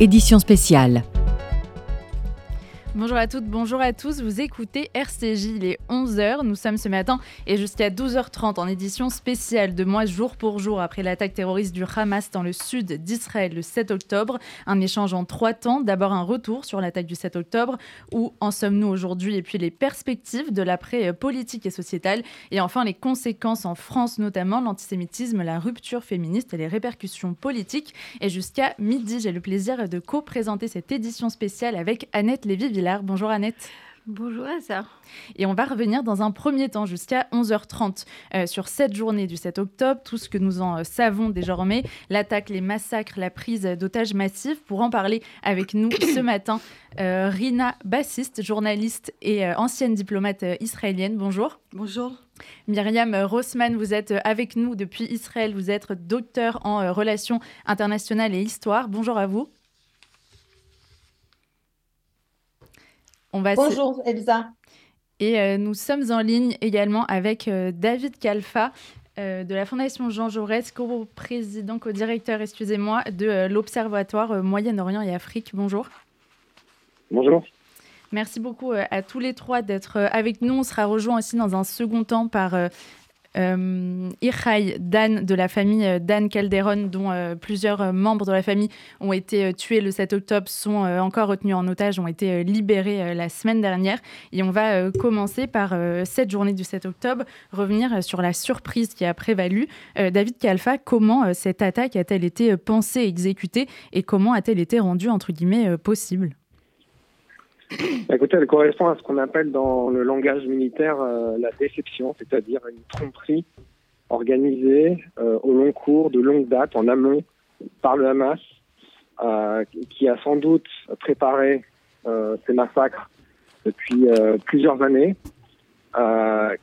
édition spéciale. Bonjour à toutes, bonjour à tous. Vous écoutez RCJ, il est 11h. Nous sommes ce matin et jusqu'à 12h30 en édition spéciale de mois jour pour jour après l'attaque terroriste du Hamas dans le sud d'Israël le 7 octobre. Un échange en trois temps. D'abord un retour sur l'attaque du 7 octobre. Où en sommes-nous aujourd'hui? Et puis les perspectives de l'après politique et sociétal. Et enfin les conséquences en France, notamment l'antisémitisme, la rupture féministe et les répercussions politiques. Et jusqu'à midi, j'ai le plaisir de co-présenter cette édition spéciale avec Annette lévy Bonjour Annette. Bonjour ça. Et on va revenir dans un premier temps jusqu'à 11h30 euh, sur cette journée du 7 octobre, tout ce que nous en euh, savons désormais, l'attaque, les massacres, la prise d'otages massifs. Pour en parler avec nous ce matin, euh, Rina Bassiste, journaliste et ancienne diplomate israélienne. Bonjour. Bonjour. Myriam Rossman, vous êtes avec nous depuis Israël. Vous êtes docteur en relations internationales et histoire. Bonjour à vous. Bonjour Elsa. Et euh, nous sommes en ligne également avec euh, David Kalfa euh, de la Fondation Jean Jaurès, co-président, co-directeur, excusez-moi, de l'Observatoire Moyen-Orient et Afrique. Bonjour. Bonjour. Merci beaucoup à tous les trois d'être avec nous. On sera rejoint aussi dans un second temps par euh, Dan de la famille euh, Dan Calderon, dont euh, plusieurs euh, membres de la famille ont été tués le 7 octobre, sont encore retenus en otage, ont été libérés la semaine dernière. Et on va commencer par cette journée du 7 octobre, revenir sur la surprise qui a prévalu. David Kalfa, comment cette attaque a-t-elle été pensée, exécutée et comment a-t-elle été rendue, entre guillemets, possible? Écoutez, elle correspond à ce qu'on appelle dans le langage militaire euh, la déception, c'est-à-dire une tromperie organisée euh, au long cours, de longue date, en amont, par le Hamas, euh, qui a sans doute préparé ces massacres depuis plusieurs années,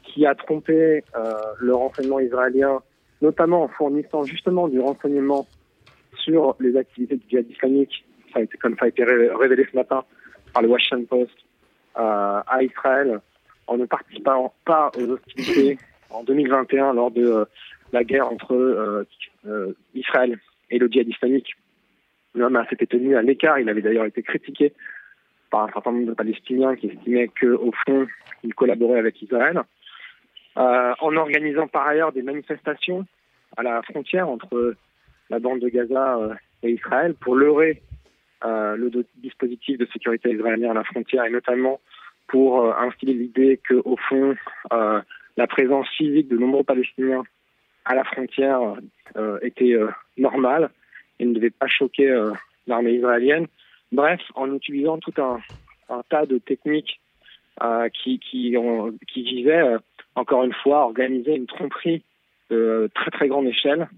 qui a trompé le renseignement israélien, notamment en fournissant justement du renseignement sur les activités du djihad islamique, ça a été, comme ça a été révélé ce matin, par le Washington Post euh, à Israël en ne participant pas aux hostilités en 2021 lors de euh, la guerre entre euh, Israël et le djihad islamique. Hamas s'était tenu à l'écart. Il avait d'ailleurs été critiqué par un certain nombre de Palestiniens qui estimaient qu'au fond, il collaborait avec Israël. en organisant par ailleurs des manifestations à la frontière entre la bande de Gaza et Israël pour leurrer euh, le dispositif de sécurité israélien à la frontière et notamment pour euh, instiller l'idée que au fond euh, la présence physique de nombreux Palestiniens à la frontière était normale et ne devait pas choquer l'armée israélienne. Bref, en utilisant tout un, tas de techniques qui, qui, qui visaient, encore une fois, à organiser une tromperie de très très grande échelle.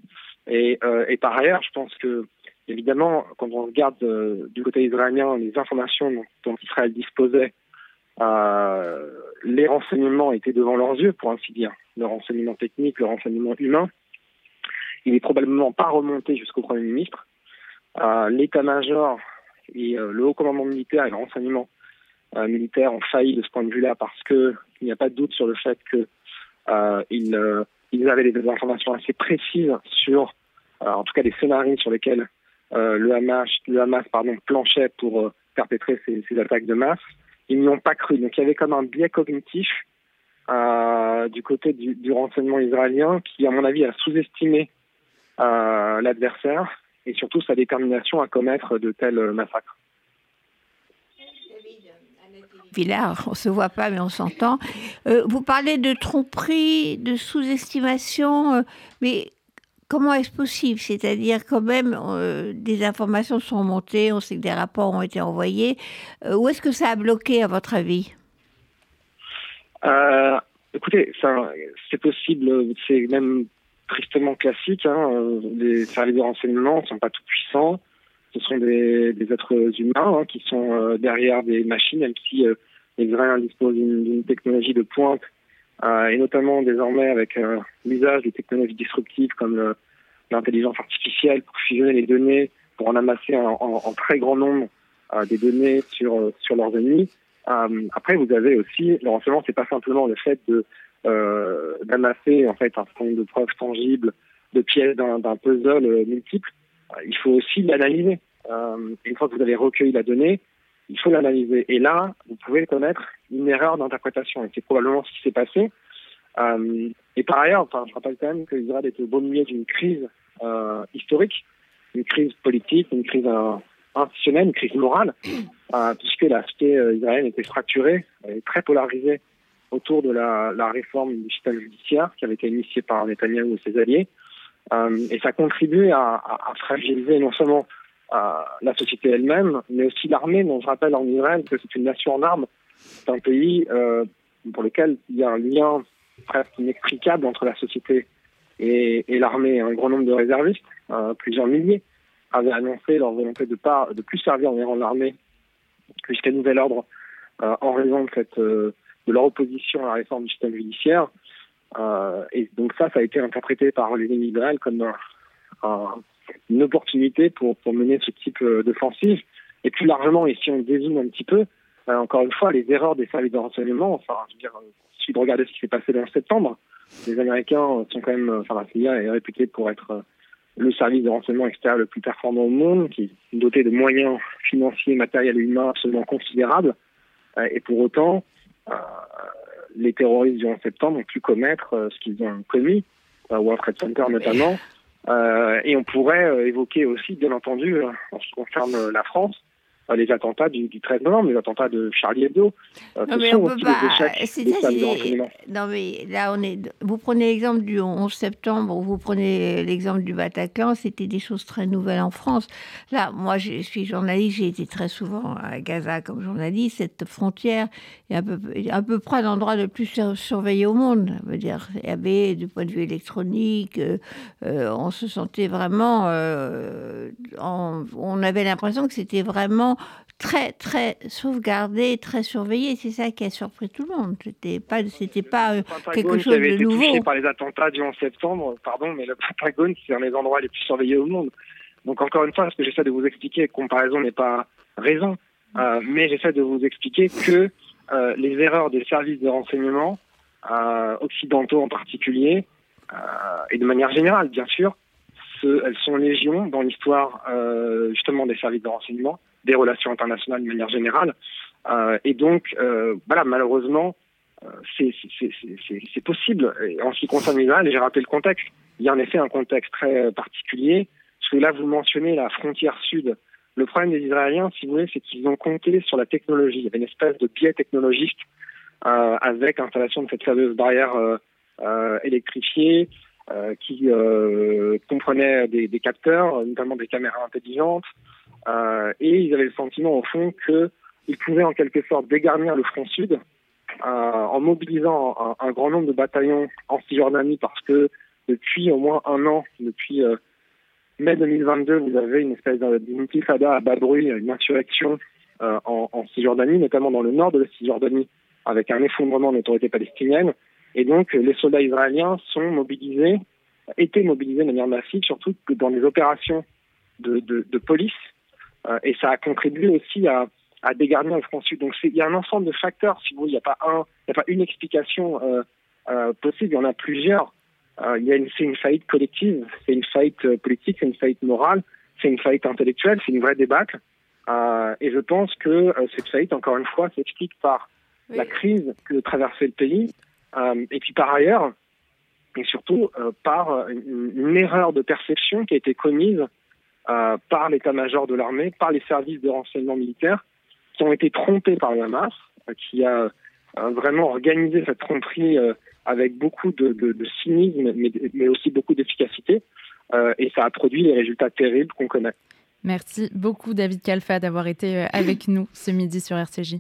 Et, et par ailleurs, je pense que Évidemment, quand on regarde euh, du côté israélien les informations dont, Israël disposait, euh, les renseignements étaient devant leurs yeux, pour ainsi dire, le renseignement technique, le renseignement humain. Il n'est probablement pas remonté jusqu'au Premier ministre. Euh, l'état-major et le haut commandement militaire et le renseignement militaire ont failli de ce point de vue-là parce qu'il n'y a pas de doute sur le fait qu'ils ils avaient des informations assez précises sur, en tout cas, des scénarios sur lesquels le Hamas, le Hamas planchait pour euh, perpétrer ces, attaques de masse. Ils n'y ont pas cru. Donc il y avait comme un biais cognitif euh, du côté du, renseignement israélien qui, à mon avis, a sous-estimé euh, l'adversaire et surtout sa détermination à commettre de tels massacres. Villard, on se voit pas mais on s'entend. Euh, vous parlez de tromperie, de sous-estimation, mais comment est-ce possible? C'est-à-dire quand même, euh, des informations sont montées, on sait que des rapports ont été envoyés. Euh, où est-ce que ça a bloqué, à votre avis? Euh, Écoutez, c'est possible, c'est même tristement classique. Hein, les services de renseignement ne sont pas tout puissants. Ce sont des, êtres humains hein, qui sont derrière des machines, même si les Israéliens disposent d'une technologie de pointe et notamment désormais avec euh, l'usage des technologies disruptives comme l'intelligence artificielle pour fusionner les données, pour en amasser en, très grand nombre euh, des données sur sur leurs ennemis. après, vous avez aussi le renseignement, c'est pas simplement le fait de d'amasser en fait un certain nombre de preuves tangibles, de pièces d'un puzzle multiple. il faut aussi l'analyser. une fois que vous avez recueilli la donnée, il faut l'analyser. Et là, vous pouvez connaître une erreur d'interprétation. Et c'est probablement ce qui s'est passé. Euh, et par ailleurs, enfin, je rappelle quand même qu'Israël était au beau milieu d'une crise euh, historique, une crise politique, une crise euh, institutionnelle, une crise morale, puisque la société israélienne était fracturée et très polarisée autour de la, réforme du système judiciaire qui avait été initiée par Netanyahu et ses alliés. Et ça contribuait à, fragiliser non seulement la société elle-même, mais aussi l'armée, dont je rappelle en Israël que c'est une nation en armes. C'est un pays pour lequel il y a un lien presque inextricable entre la société et, l'armée. Un grand nombre de réservistes, euh, plusieurs milliers, avaient annoncé leur volonté de pas de plus servir en l'armée jusqu'à nouvel ordre euh, en raison de euh, leur opposition à la réforme du système judiciaire. Euh, et donc ça, ça a été interprété par les libérales comme un, un, une opportunité pour, mener ce type euh, d'offensive. Et plus largement, et si on désigne un petit peu, euh, encore une fois, les erreurs des services de renseignement, enfin, je veux dire, suffit de ce qui s'est passé en septembre. Les Américains sont quand même, enfin la CIA est réputée pour être euh, le service de renseignement extérieur le plus performant au monde, qui est doté de moyens financiers, matériels et humains absolument considérables. Euh, et pour autant, euh, les terroristes du 11 septembre ont pu commettre ce qu'ils ont commis, euh, World Trade Center notamment. et on pourrait évoquer aussi, bien entendu, en ce qui concerne la France, euh, les attentats du, du, 13 novembre, les attentats de Charlie Hebdo. Euh, non, mais on peut pas. C'est Non, mais là, on est. Vous prenez l'exemple du 11 septembre, vous prenez l'exemple du Bataclan, c'était des choses très nouvelles en France. Là, moi, je suis journaliste, j'ai été très souvent à Gaza comme journaliste. Cette frontière est à peu, à peu près l'endroit le plus surveillé au monde. Je veux dire, il y avait, du point de vue électronique, euh, euh, on se sentait vraiment. Euh, en, on avait l'impression que c'était vraiment très très sauvegardé, très surveillé. C'est ça qui a surpris tout le monde. C'était pas, c'était pas euh, quelque chose de été nouveau. Touché par les attentats du 11 septembre, pardon, mais le Pentagone, c'est un des endroits les plus surveillés au monde. Donc encore une fois, ce que j'essaie de vous expliquer, comparaison n'est pas raison, euh, mais j'essaie de vous expliquer que euh, les erreurs des services de renseignement euh, occidentaux en particulier, et de manière générale, bien sûr, ce, elles sont légion dans l'histoire justement des services de renseignement des relations internationales de manière générale. Euh, et donc, euh, voilà, malheureusement, euh, c'est possible. En ce qui concerne l'Israël, j'ai rappelé le contexte. Il y a en effet un contexte très particulier. Parce que là, vous mentionnez la frontière sud. Le problème des Israéliens, si vous voulez, c'est qu'ils ont compté sur la technologie. Il y avait une espèce de biais technologique euh, avec l'installation de cette fameuse barrière euh, euh, électrifiée qui comprenait des, des, capteurs, notamment des caméras intelligentes, euh, et ils avaient le sentiment, au fond, qu'ils pouvaient en quelque sorte dégarnir le front sud euh, en mobilisant un, grand nombre de bataillons en Cisjordanie parce que depuis au moins un an, depuis euh, mai 2022, vous avez une espèce d'intifada à bas bruit, une insurrection en, Cisjordanie, notamment dans le nord de la Cisjordanie, avec un effondrement de l'autorité palestinienne. Et donc, les soldats israéliens sont mobilisés, étaient mobilisés de manière massive, surtout que dans les opérations de, police et ça a contribué aussi à, à dégarnir le front sud. Donc il y a un ensemble de facteurs, si vous voulez, il n'y a pas un, il n'y a pas une explication euh, euh, possible, il y en a plusieurs. Euh, il y a une, c'est une faillite collective, c'est une faillite euh, politique, c'est une faillite morale, c'est une faillite intellectuelle, c'est une vraie débâcle. Euh, et je pense que euh, cette faillite, encore une fois, s'explique par oui. la crise que traversait le pays, euh, et puis par ailleurs, et surtout euh, par une, une, erreur de perception qui a été commise euh, par l'état-major de l'armée, par les services de renseignement militaire, qui ont été trompés par le Hamas, euh, qui a euh, vraiment organisé cette tromperie avec beaucoup de, cynisme, mais, mais, aussi beaucoup d'efficacité, et ça a produit les résultats terribles qu'on connaît. Merci beaucoup David Kalfa d'avoir été avec nous ce midi sur RCJ.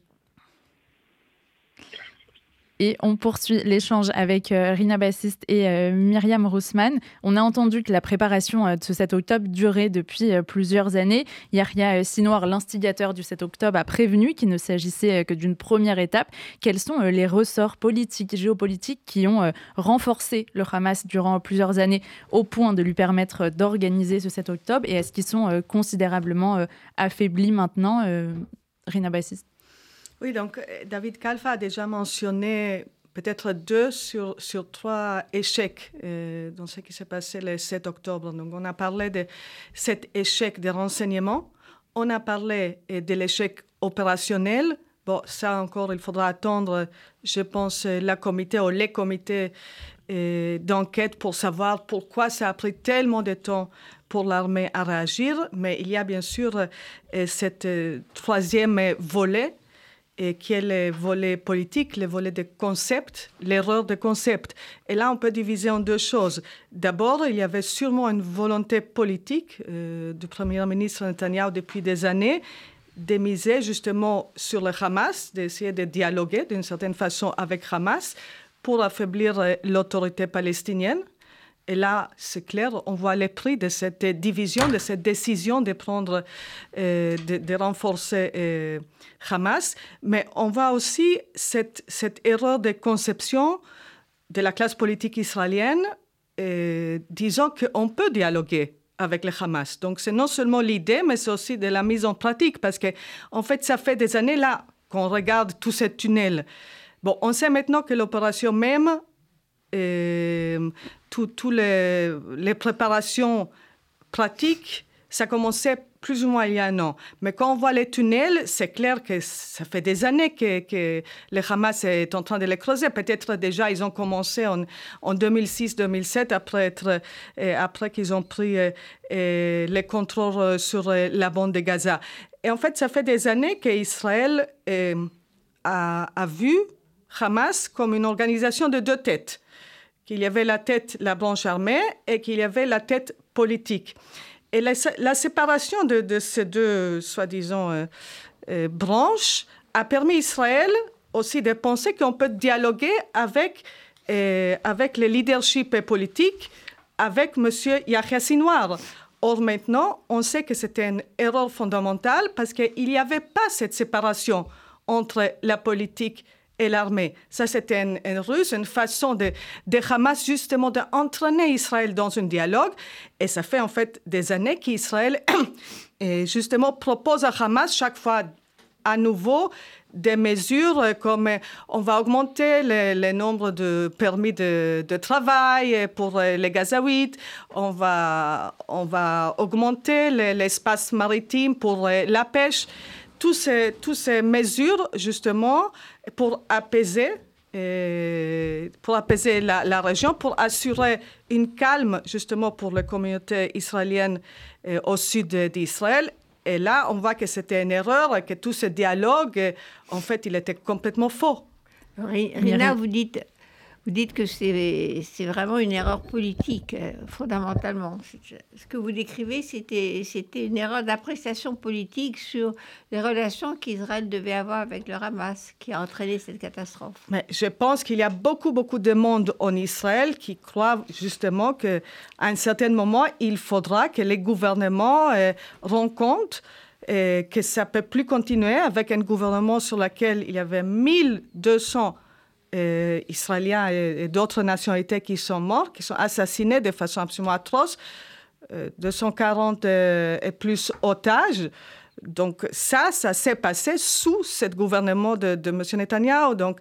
Et on poursuit l'échange avec euh, Rina Bassiste et euh, Myriam Roussman. On a entendu que la préparation euh, de ce 7 octobre durait depuis plusieurs années. Euh, Sinoir, l'instigateur du 7 octobre, a prévenu qu'il ne s'agissait que d'une première étape. Quels sont les ressorts politiques, géopolitiques qui ont renforcé le Hamas durant plusieurs années au point de lui permettre d'organiser ce 7 octobre? Et est-ce qu'ils sont considérablement affaiblis maintenant Rina Bassiste oui, donc euh, David Kalfa a déjà mentionné peut-être deux sur, sur trois échecs euh, dans ce qui s'est passé le 7 octobre. Donc on a parlé de cet échec des renseignements On a parlé de l'échec opérationnel. Bon, ça encore, il faudra attendre, je pense, la comité ou les comités d'enquête pour savoir pourquoi ça a pris tellement de temps pour l'armée à réagir. Mais il y a bien sûr cette troisième volet et qui est le volet politique, le volet de concept, l'erreur de concept. Et là, on peut diviser en deux choses. D'abord, il y avait sûrement une volonté politique euh, du Premier ministre Netanyahu depuis des années de miser justement sur le Hamas, d'essayer de dialoguer d'une certaine façon avec Hamas pour affaiblir euh, l'autorité palestinienne. Et là, c'est clair, on voit les prix de cette division, de cette décision de prendre, euh, de, renforcer euh, Hamas. Mais on voit aussi cette, erreur de conception de la classe politique israélienne, euh, disant qu'on peut dialoguer avec le Hamas. Donc, c'est non seulement l'idée, mais c'est aussi de la mise en pratique, parce que, en fait, ça fait des années là qu'on regarde tous ces tunnels. Bon, on sait maintenant que l'opération même toutes les, préparations pratiques, ça commençait plus ou moins il y a un an. Mais quand on voit les tunnels, c'est clair que ça fait des années que, le Hamas est en train de les creuser. Peut-être déjà ils ont commencé en, en 2006-2007 après, après qu'ils ont pris euh, euh, les contrôles euh, sur la bande de Gaza. Et en fait, ça fait des années qu'Israël a, a vu Hamas comme une organisation de deux têtes qu'il y avait la tête, la branche armée, et qu'il y avait la tête politique. Et la, séparation de, ces deux, soi-disant, euh, euh, branches a permis à Israël aussi de penser qu'on peut dialoguer avec, euh, avec le leadership politique, avec M. Yahya Sinwar. Or, maintenant, on sait que c'était une erreur fondamentale parce qu'il n'y avait pas cette séparation entre la politique et l'armée. Ça, c'était une, ruse, une façon de, de Hamas justement d'entraîner Israël dans un dialogue. Et ça fait en fait des années qu'Israël justement propose à Hamas chaque fois à nouveau des mesures comme on va augmenter le, nombre de permis de, travail pour les Gazaouites, on va, on va augmenter l'espace maritime pour la pêche. Toutes ces, toutes ces mesures, justement, pour apaiser, pour apaiser la, région, pour assurer une calme justement pour la communauté israélienne euh, au sud d'Israël. Et là, on voit que c'était une erreur, que tout ce dialogue, en fait, il était complètement faux. Rina, vous dites vous dites que c'est vraiment une erreur politique, euh, fondamentalement. Ce que vous décrivez, c'était une erreur d'appréciation politique sur les relations qu'Israël devait avoir avec le Hamas qui a entraîné cette catastrophe. Mais je pense qu'il y a beaucoup, beaucoup de monde en Israël qui croient justement qu'à un certain moment, il faudra que les gouvernements euh, rendent compte euh, que ça ne peut plus continuer avec un gouvernement sur lequel il y avait 1200 euh, Israéliens et, d'autres nationalités qui sont morts, qui sont assassinés de façon absolument atroce, 240 euh, euh, et plus otages. Donc ça, ça s'est passé sous ce gouvernement de, M. Netanyahu. Donc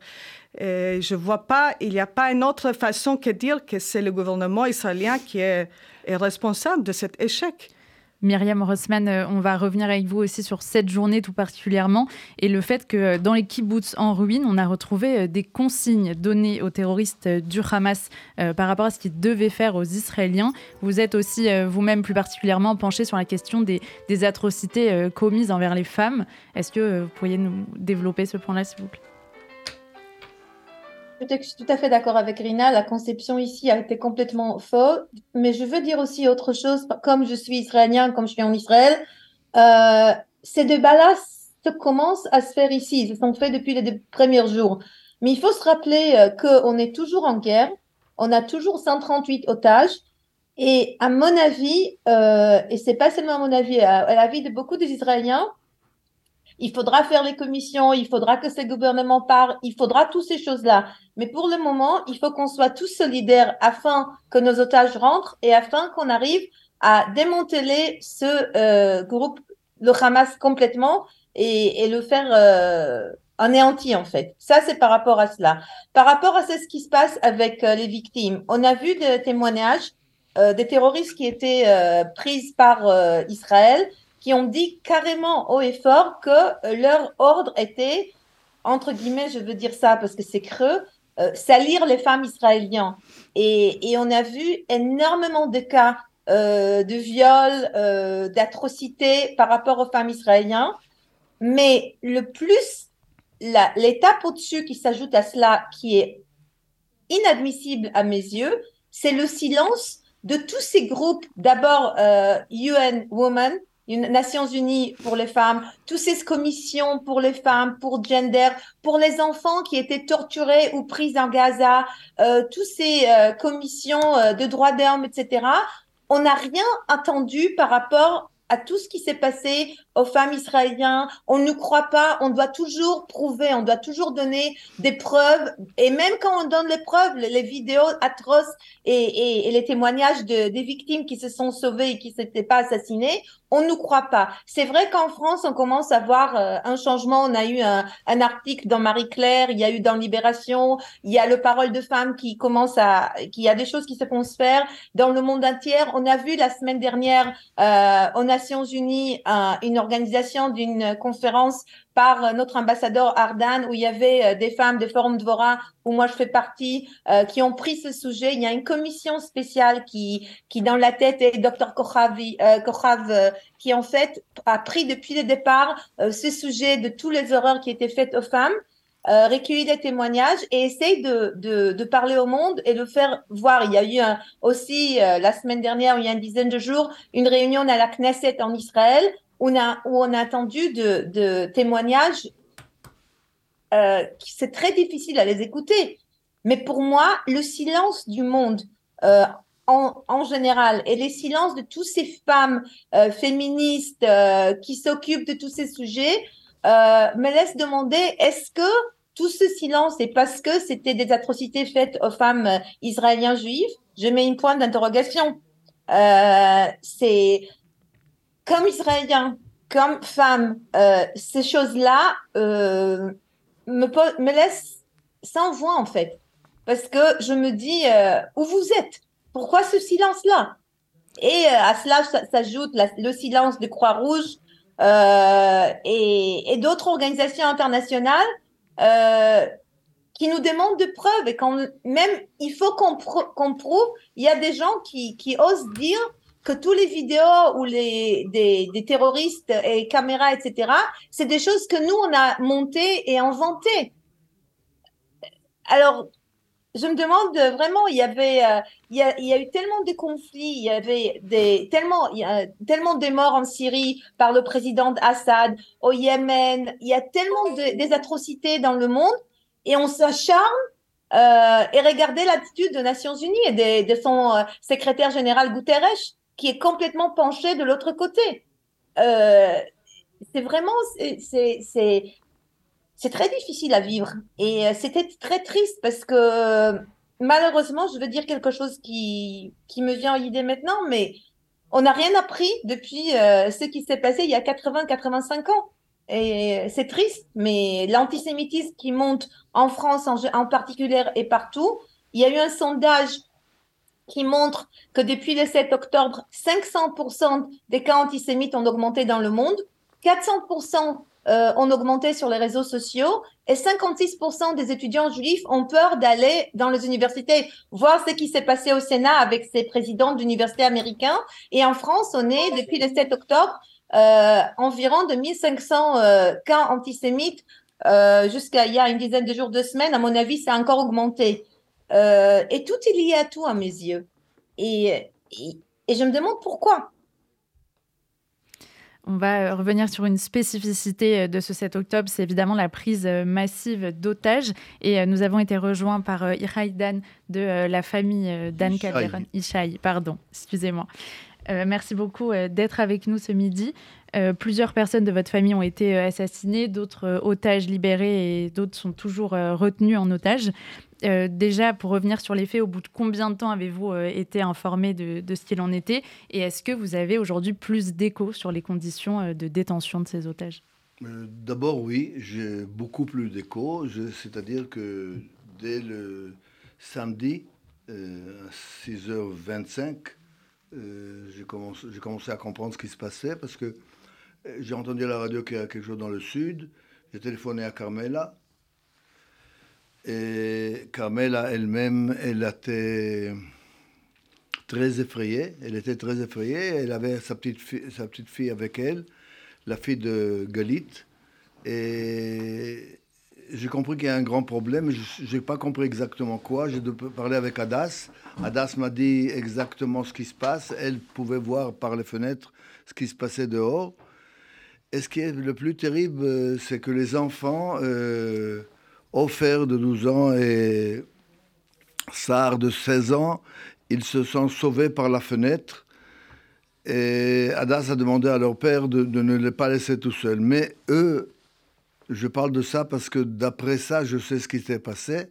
je ne vois pas, il n'y a pas une autre façon que dire que c'est le gouvernement israélien qui est responsable de cet échec. Myriam Rossman, euh, on va revenir avec vous aussi sur cette journée tout particulièrement et le fait que euh, dans les kibbutz en ruine, on a retrouvé euh, des consignes données aux terroristes du Hamas par rapport à ce qu'ils devaient faire aux Israéliens. Vous êtes aussi vous-même plus particulièrement penché sur la question des, des atrocités commises envers les femmes. Est-ce que vous pourriez nous développer ce point-là, s'il vous plaît? Je suis tout à fait d'accord avec Rina. La conception ici a été complètement fausse. Mais je veux dire aussi autre chose. Comme je suis israélien, comme je suis en Israël, euh, ces débats-là commencent à se faire ici. Ils se sont faits depuis les premiers jours. Mais il faut se rappeler euh, qu'on est toujours en guerre. On a toujours 138 otages. Et à mon avis, euh, et c'est pas seulement à mon avis, à, à l'avis de beaucoup des Israéliens, il faudra faire les commissions, il faudra que ces gouvernements parlent, il faudra toutes ces choses-là. Mais pour le moment, il faut qu'on soit tous solidaires afin que nos otages rentrent et afin qu'on arrive à démanteler ce euh, groupe, le Hamas complètement et, le faire euh, anéantir en fait. Ça, c'est par rapport à cela. Par rapport à ce qui se passe avec euh, les victimes, on a vu des témoignages des terroristes qui étaient prises par Israël qui ont dit carrément haut et fort que leur ordre était, entre guillemets, je veux dire ça parce que c'est creux, salir les femmes israéliennes. Et, et, on a vu énormément de cas de viols, d'atrocités par rapport aux femmes israéliennes. Mais le plus, l'étape au-dessus qui s'ajoute à cela, qui est inadmissible à mes yeux, c'est le silence de tous ces groupes, d'abord euh, UN Women, Nations Unies pour les femmes, toutes ces commissions pour les femmes, pour gender, pour les enfants qui étaient torturés ou pris en Gaza, euh, toutes ces euh, commissions euh, de droits d'homme, etc. On n'a rien attendu par rapport à tout ce qui s'est passé aux femmes israéliennes. On ne croit pas, on doit toujours prouver, on doit toujours donner des preuves. Et même quand on donne les preuves, les, vidéos atroces et, les témoignages de, des victimes qui se sont sauvées et qui ne s'étaient pas assassinées, on ne croit pas. C'est vrai qu'en France, on commence à voir euh, un changement. On a eu un, un, article dans Marie-Claire, il y a eu dans Libération, il y a le Parole de femmes qui commence à, qu'il y a des choses qui se font se faire dans le monde entier. On a vu la semaine dernière euh, aux Nations Unies une organisation d'une conférence par notre ambassadeur Ardan, où il y avait euh, des femmes de Forum Dvora, où moi je fais partie, euh, qui ont pris ce sujet. Il y a une commission spéciale qui, qui dans la tête est Dr Kochavi, euh, Kochav, euh, qui en fait a pris depuis le départ ce sujet de tous les horreurs qui étaient faites aux femmes. Euh, des témoignages et essayer de, de, parler au monde et le faire voir. Il y a eu aussi la semaine dernière, il y a une dizaine de jours, une réunion à la Knesset en Israël on a, où on a entendu de, témoignages euh, c'est très difficile à les écouter. Mais pour moi, le silence du monde euh, en, général et les silences de toutes ces femmes euh, féministes qui s'occupent de tous ces sujets me laissent demander est-ce que tout ce silence est parce que c'était des atrocités faites aux femmes israéliennes juives? Je mets une pointe d'interrogation. c'est comme israélien, comme femme, euh, ces choses-là euh, me, me laissent sans voix en fait. Parce que je me dis, euh, où vous êtes? Pourquoi ce silence-là? Et à cela s'ajoute le silence de Croix-Rouge et, d'autres organisations internationales qui nous demandent de preuves. Et quand même, il faut qu'on prouve, il y a des gens qui osent dire que tous les vidéos ou les des, des terroristes et caméras, etc., c'est des choses que nous, on a montées et inventées. Alors, je me demande vraiment, il y avait, euh, il, y a, il, y a, eu tellement de conflits, il y avait des, tellement, il y a tellement de morts en Syrie par le président Assad, au Yémen, il y a tellement de, des atrocités dans le monde et on s'acharne euh, et regardez l'attitude des Nations Unies et de, de son euh, secrétaire général Guterres qui est complètement penché de l'autre côté. Euh, c'est vraiment, c'est très difficile à vivre. Et euh, c'était très triste parce que malheureusement, je veux dire quelque chose qui, qui me vient en idée maintenant, mais on n'a rien appris depuis euh, ce qui s'est passé il y a 80-85 ans. Et c'est triste, mais l'antisémitisme qui monte en France en, en particulier et partout, il y a eu un sondage qui montre que depuis le 7 octobre, 500% des cas antisémites ont augmenté dans le monde, 400% euh, ont augmenté sur les réseaux sociaux et 56% des étudiants juifs ont peur d'aller dans les universités, voir ce qui s'est passé au Sénat avec ces présidents d'universités américains. Et en France, on est, depuis le 7 octobre, euh, environ de 1500 euh, cas antisémites euh, jusqu'à il y a une dizaine de jours, deux semaines. À mon avis, ça a encore augmenté. Euh, et tout est lié à tout à mes yeux. Et, et, je me demande pourquoi. On va euh, revenir sur une spécificité euh, de ce 7 octobre, c'est évidemment la prise massive d'otages. Et nous avons été rejoints par Irai Dan de la famille Dan Calderon. Ishaï, pardon, excusez-moi. merci beaucoup d'être avec nous ce midi. plusieurs personnes de votre famille ont été assassinées, d'autres otages libérés et d'autres sont toujours retenus en otage. Euh, déjà, pour revenir sur les faits, au bout de combien de temps avez-vous euh, été informé de, ce qu'il en était Et est-ce que vous avez aujourd'hui plus d'échos sur les conditions euh, de détention de ces otages? D'abord, oui, j'ai beaucoup plus d'échos. C'est-à-dire que dès le samedi, à 6h25, j'ai commencé, commencé, à comprendre ce qui se passait parce que J'ai entendu à la radio qu'il y a quelque chose dans le sud. J'ai téléphoné à Carmela. Et Carmela elle-même, elle était très effrayée. Elle était très effrayée. Elle avait sa petite fille, sa petite fille avec elle, la fille de Galit. Et j'ai compris qu'il y a un grand problème. Je n'ai pas compris exactement quoi. J'ai dû parler avec Adas. Adas m'a dit exactement ce qui se passe. Elle pouvait voir par les fenêtres ce qui se passait dehors. Et ce qui est le plus terrible, euh, c'est que les enfants euh, offerts de 12 ans et Sar de 16 ans, ils se sont sauvés par la fenêtre. Et Adas a demandé à leur père de, de ne les pas laisser tout seuls. Mais eux, je parle de ça parce que d'après ça, je sais ce qui s'est passé.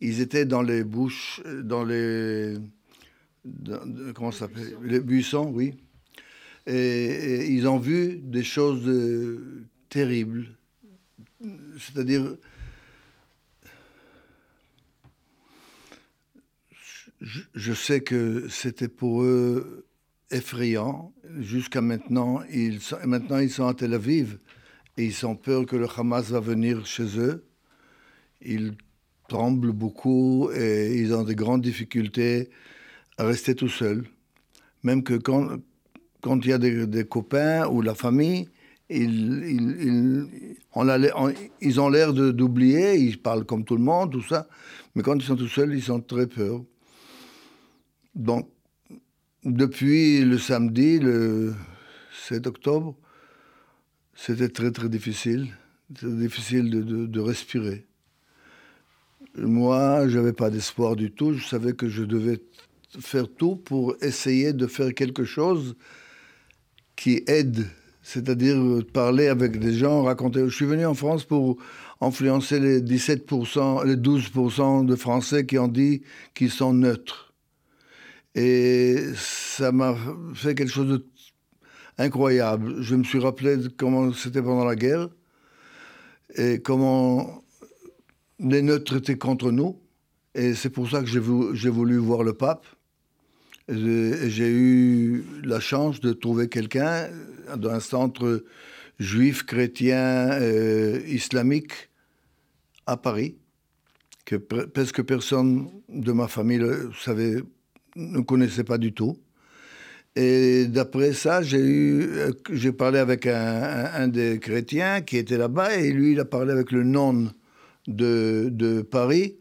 Ils étaient dans les bouches, dans les. comment ça s'appelle? Les buissons, oui. Et, ils ont vu des choses euh, terribles. C'est-à-dire. Je, sais que c'était pour eux effrayant. Jusqu'à maintenant, ils sont, maintenant ils sont à Tel Aviv et ils ont peur que le Hamas va venir chez eux. Ils tremblent beaucoup et ils ont de grandes difficultés à rester tout seuls. Même que quand, quand il y a des, copains ou la famille, ils, ils, ils ont l'air d'oublier, ils parlent comme tout le monde, tout ça. Mais quand ils sont tout seuls, ils ont très peur. Donc, depuis le samedi, le 7 octobre, c'était très très difficile. C'était difficile de, respirer. Moi, je n'avais pas d'espoir du tout. Je savais que je devais faire tout pour essayer de faire quelque chose qui aide, c'est-à-dire parler avec des gens, raconter. Je suis venu en France pour influencer les 17%, les 12% de Français qui ont dit qu'ils sont neutres. Et ça m'a fait quelque chose de incroyable. Je me suis rappelé comment c'était pendant la guerre et comment les neutres étaient contre nous. Et c'est pour ça que j'ai voulu, voulu, voir le pape. J'ai eu la chance de trouver quelqu'un dans un centre juif, chrétien, euh, islamique à Paris, que presque personne de ma famille savait, ne connaissait pas du tout. Et d'après ça, j'ai eu, j'ai parlé avec un, des chrétiens qui était là-bas et lui, il a parlé avec le non de, Paris.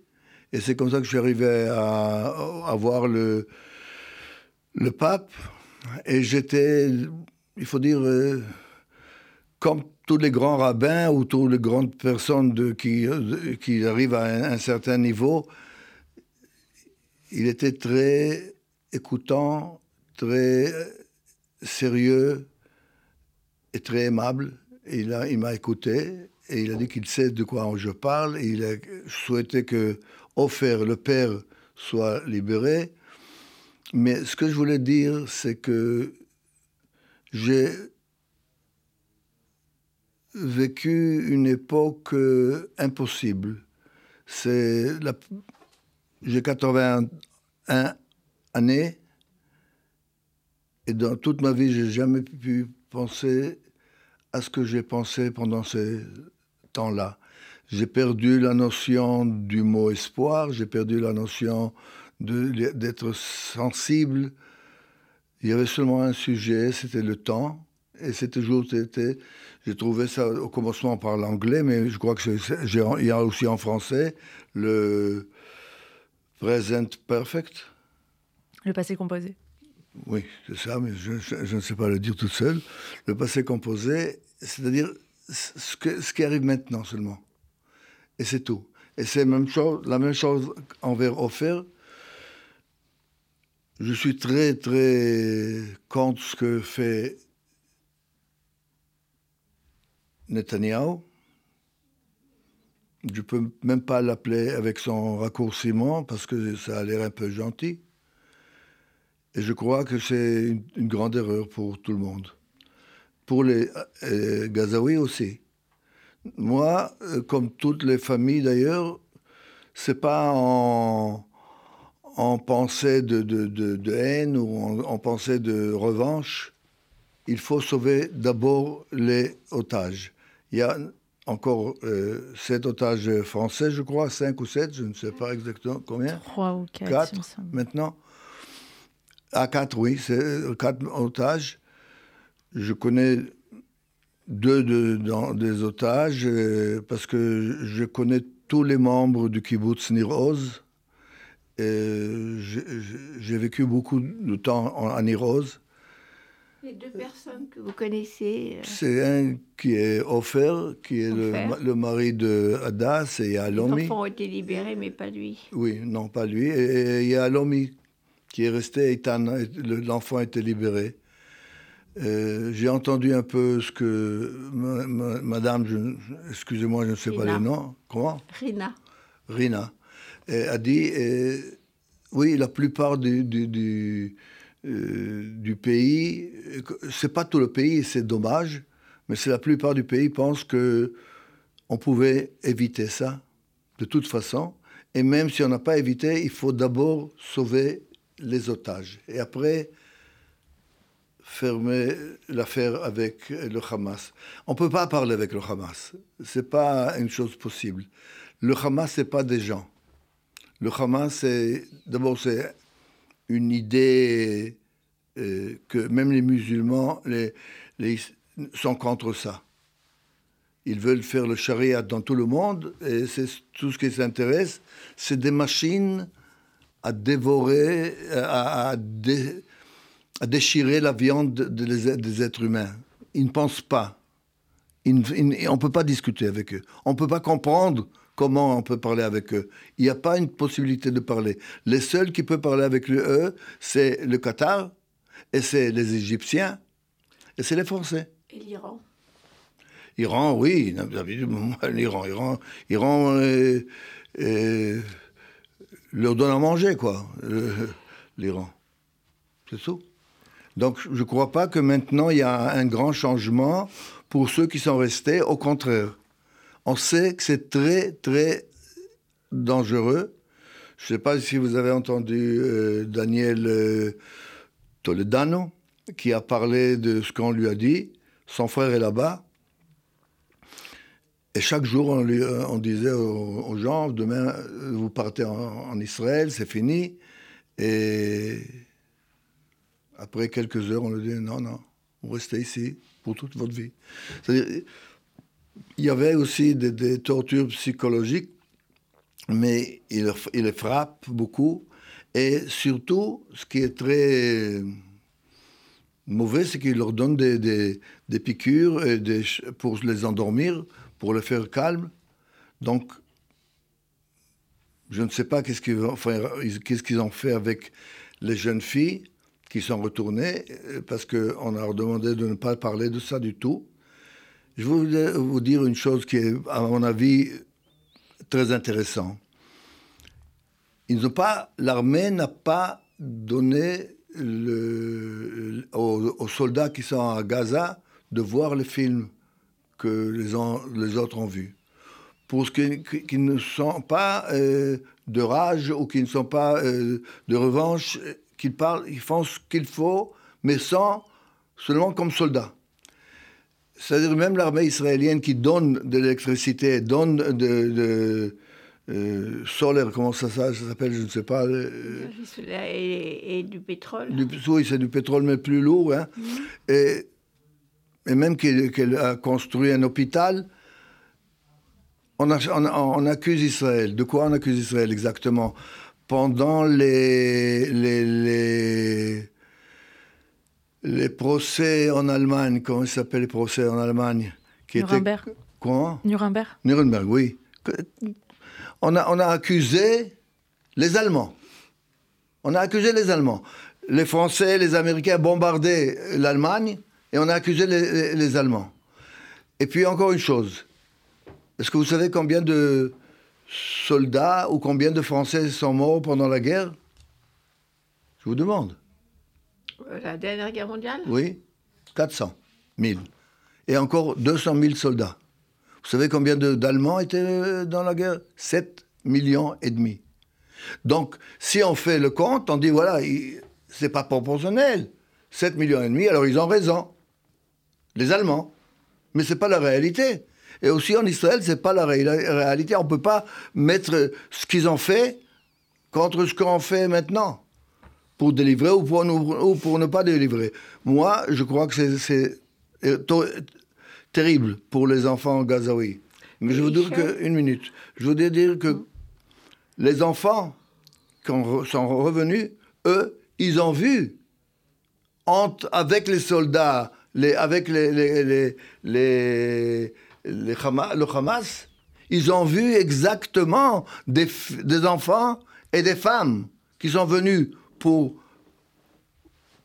Et c'est comme ça que je suis arrivé à, voir le, pape. Et j'étais, il faut dire, euh, comme tous les grands rabbins ou toutes les grandes personnes de, qui, arrivent à un certain niveau, il était très écoutant très euh, sérieux et très aimable. Il, m'a écouté et il a dit qu'il sait de quoi je parle. Et il a que Offert, le père, soit libéré. Mais ce que je voulais dire, c'est que j'ai vécu une époque euh, impossible. C'est la... J'ai 81 années et dans toute ma vie, j'ai jamais pu penser à ce que j'ai pensé pendant ces temps-là. J'ai perdu la notion du mot espoir, j'ai perdu la notion d'être sensible. Il y avait seulement un sujet, c'était le temps. Et c'est toujours été. J'ai trouvé ça au commencement par l'anglais, mais je crois qu'il y a aussi en français le present perfect. Le passé composé. Oui, c'est ça, mais je, ne sais pas le dire tout seul. Le passé composé, c'est-à-dire ce, ce, qui arrive maintenant seulement. Et c'est tout. Et c'est même chose, la même chose envers offert. Je suis très, très contre ce que fait Netanyahu. Je peux même pas l'appeler avec son raccourcissement parce que ça a l'air un peu gentil. Et je crois que c'est une, grande erreur pour tout le monde. Pour les euh, Gazaouis aussi. Moi, euh, comme toutes les familles d'ailleurs, c'est pas en, en pensée de, haine ou en, pensée de revanche il faut sauver d'abord les otages. Il y a encore euh, sept otages français, je crois, cinq ou sept, je ne sais pas exactement combien. Trois ou quatre. Quatre maintenant. À quatre, oui, c'est euh, quatre otages. Je connais deux de- dans- des otages euh, parce que je connais tous les membres du kibbutz Nir Oz. J'ai vécu beaucoup de temps en- à Nir Oz. Les deux personnes que vous connaissez. euh, C'est un qui est Ofer, qui est le, le mari de Hadas, et il y a les enfants ont été libérés, mais pas lui. Oui, non, pas lui. Et il y a Lomi qui est resté, le- l'enfant a été libéré. Euh, J'ai entendu un peu ce que ma- ma- madame, excusez-moi, je ne sais pas les noms, comment? Rina. Rina, euh, a dit, euh, oui, la plupart du, du, du, euh, du pays, c'est pas tout le pays, c'est dommage, mais c'est la plupart du pays pense que on pouvait éviter ça de toute façon. Et même si on n'a pas évité, il faut d'abord sauver les otages. Et après, fermer l'affaire avec le Hamas. On ne peut pas parler avec le Hamas. Ce n'est pas une chose possible. Le Hamas, ce n'est pas des gens. Le Hamas, c'est d'abord c'est une idée euh, que même les musulmans sont contre ça. Ils veulent faire le charia dans tout le monde et c'est tout ce qui les intéresse, c'est des machines à dévorer, à, à dé- à déchirer la viande de- des- êtres humains. Ils ne pensent pas. On ne peut pas discuter avec eux. On ne peut pas comprendre comment on peut parler avec eux. Il n'y a pas une possibilité de parler. Les seuls qui peuvent parler avec eux, c'est le Qatar, et c'est les Égyptiens, et c'est les Français. Et l'Iran. Iran, oui, l'Iran, Iran, Iran euh, euh, leur donne à manger, quoi, euh, l'Iran. C'est tout. Donc, je ne crois pas que maintenant, il y a un grand changement pour ceux qui sont restés. Au contraire, on sait que c'est très, très dangereux. Je ne sais pas si vous avez entendu euh, Daniel euh, Toledano, qui a parlé de ce qu'on lui a dit. Son frère est là-bas. Et chaque jour, on, euh, disait aux, gens, demain, vous partez en, en Israël, c'est fini. Et après quelques heures, on lui dit, non, non, vous restez ici pour toute votre vie. Il y avait aussi des, tortures psychologiques, mais il, il les frappe beaucoup. Et surtout, ce qui est très mauvais, c'est qu'il leur donne des, piqûres pour les endormir, pour les faire calmes. Donc, je ne sais pas qu'est-ce qu'ils qu'est-ce qu'ils ont fait avec les jeunes filles qui sont retournées, parce qu'on leur demandé de ne pas parler de ça du tout. Je voulais vous dire une chose qui est, à mon avis, très intéressante. L'armée n'a pas donné aux, soldats qui sont à Gaza de voir le film que les, autres ont vu. Pour ce qui, ne sont pas euh, de rage ou qui ne sont pas euh, de revanche, euh, ils font ce qu'il faut, mais sans seulement comme soldats. C'est-à-dire même l'armée israélienne qui donne de l'électricité, donne de, de euh, solaire, comment ça, ça s'appelle, je ne sais pas. euh, Et, et du pétrole. du, oui, c'est du pétrole, mais plus lourd. hein. Et, et même qu'elle a construit un hôpital, on, a- on a- on accuse Israël. De quoi on accuse Israël exactement? Pendant les, les, les, les procès en Allemagne, comment ça s'appelle les procès en Allemagne qui étaient- Nuremberg. Comment Nuremberg. Nuremberg, oui. On a, on a accusé les Allemands. On a accusé les Allemands. Les Français, les Américains bombardaient l'Allemagne et on a accusé les, les- les Allemands. Et puis encore une chose. Est-ce que vous savez combien de soldats ou combien de Français sont morts pendant la guerre? Je vous demande. Euh, La dernière guerre mondiale? Oui 400 000. Et encore 200 000 soldats. Vous savez combien d'Allemands étaient euh, dans la guerre? 7 millions et demi. Donc, si on fait le compte, on dit voilà, il- c'est pas proportionnel. 7 millions et demi, alors ils ont raison. les Allemands. Mais ce n'est pas la réalité. Et aussi en Israël, ce n'est pas la réalité. On peut pas mettre ce qu'ils ont fait contre ce qu'on fait maintenant pour délivrer ou pour, ou pour, ne pas délivrer. Moi, je crois que c'est terrible pour les enfants gazaouis. Mais je veux dire que, une minute, je voudrais dire que les enfants qui sont revenus, eux, ils ont vu entre, avec les soldats, les, avec les, les, les, les, le Hamas, ils ont vu exactement des, des enfants et des femmes qui sont venus pour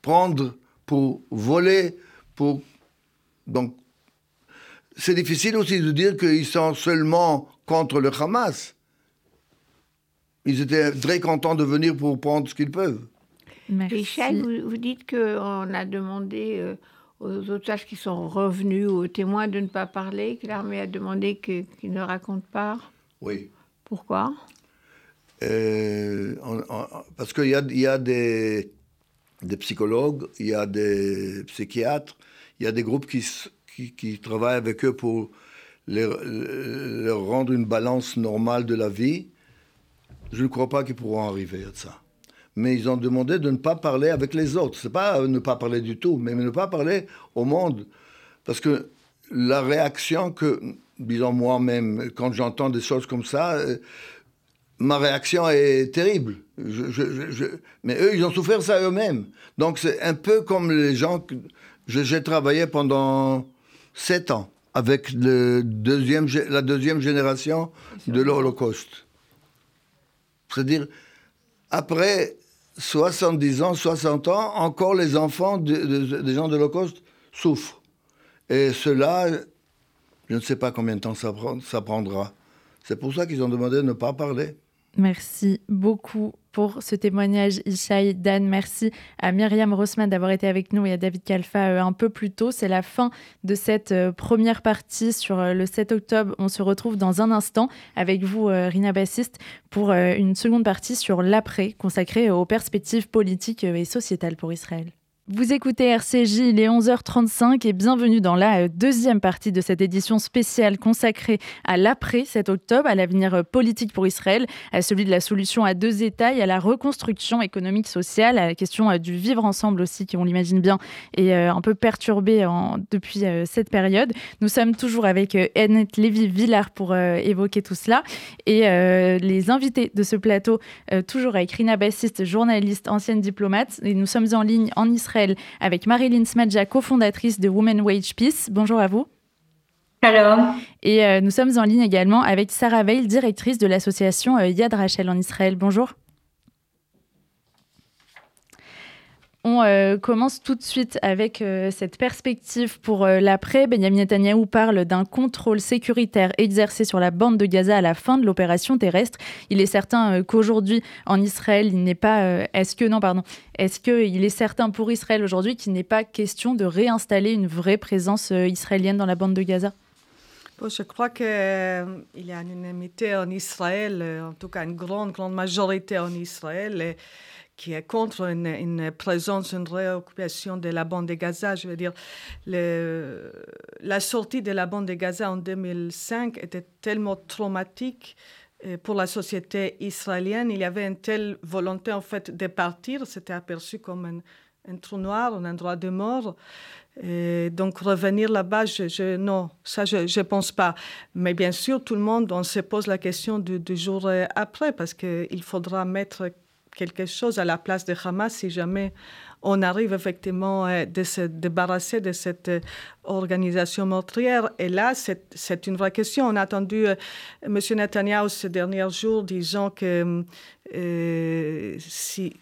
prendre, pour voler, pour... Donc, c'est difficile aussi de dire qu'ils sont seulement contre le Hamas. Ils étaient très contents de venir pour prendre ce qu'ils peuvent. Merci. vous, vous dites qu'on a demandé euh, aux otages qui sont revenus, aux témoins de ne pas parler, que l'armée a demandé qu'ils ne racontent pas Oui. Pourquoi? Euh, Parce qu'il y a, des, psychologues, il y a des psychiatres, il y a des groupes qui, travaillent avec eux pour leur rendre une balance normale de la vie. Je ne crois pas qu'ils pourront arriver à ça mais ils ont demandé de ne pas parler avec les autres. C'est pas ne pas parler du tout, mais ne pas parler au monde. Parce que la réaction que, disons moi-même, quand j'entends des choses comme ça, euh, ma réaction est terrible. mais eux, ils ont souffert ça eux-mêmes. Donc c'est un peu comme les gens que j'ai travaillé pendant sept ans avec le deuxième, la deuxième génération de l'Holocauste. C'est-à-dire, après 70 ans, 60 ans, encore les enfants des gens de l'Holocauste souffrent. Et cela, je ne sais pas combien de temps ça, ça prendra. C'est pour ça qu'ils ont demandé de ne pas parler. Merci beaucoup pour ce témoignage, Ishaï. Dan, merci à Myriam Rossman d'avoir été avec nous et à David Kalfa euh, un peu plus tôt. C'est la fin de cette euh, première partie sur euh, le 7 octobre. On se retrouve dans un instant avec vous, Rina Bassiste, pour une seconde partie sur l'après, consacrée aux perspectives politiques et sociétales pour Israël. Vous écoutez RCJ, il est 11h35 et bienvenue dans la euh, deuxième partie de cette édition spéciale consacrée à l'après 7 octobre, à l'avenir euh, politique pour Israël, à celui de la solution à deux États et à la reconstruction économique sociale, à la question euh, du vivre ensemble aussi, qui on l'imagine bien est un peu perturbée depuis cette période. Nous sommes toujours avec Annette Lévy-Villard pour évoquer tout cela et les invités de ce plateau, toujours avec Rina Bassiste, journaliste, ancienne diplomate, et nous sommes en ligne en Israël avec Marilyn Smadja, cofondatrice de Women Wage Peace. Bonjour à vous. Hello. Et euh, nous sommes en ligne également avec Sarah Veil, directrice de l'association euh, Yad Rachel en Israël. Bonjour. On euh, commence tout de suite avec euh, cette perspective pour euh, l'après. Benjamin Netanyahu parle d'un contrôle sécuritaire exercé sur la bande de Gaza à la fin de l'opération terrestre. Il est certain qu'aujourd'hui en Israël, il n'est pas. est-ce que non, pardon. Est-ce qu'il est certain pour Israël aujourd'hui qu'il n'est pas question de réinstaller une vraie présence israélienne dans la bande de Gaza? Je crois qu'il y a une unanimité en Israël, en tout cas une grande, grande majorité en Israël qui est contre une, présence, une réoccupation de la bande de Gaza. Je veux dire, la sortie de la bande de Gaza en 2005 était tellement traumatique euh, pour la société israélienne. Il y avait une telle volonté, en fait, de partir. C'était aperçu comme un, trou noir, un endroit de mort. Donc revenir là-bas, non, ça je ne pense pas. Mais bien sûr, tout le monde, on se pose la question du, du jour après parce qu'il faudra mettre quelque chose à la place de Hamas si jamais on arrive effectivement euh, de se débarrasser de cette euh, organisation meurtrière. Et là, c'est une vraie question. On a entendu euh, M. Netanyahu ces derniers jours disant que si,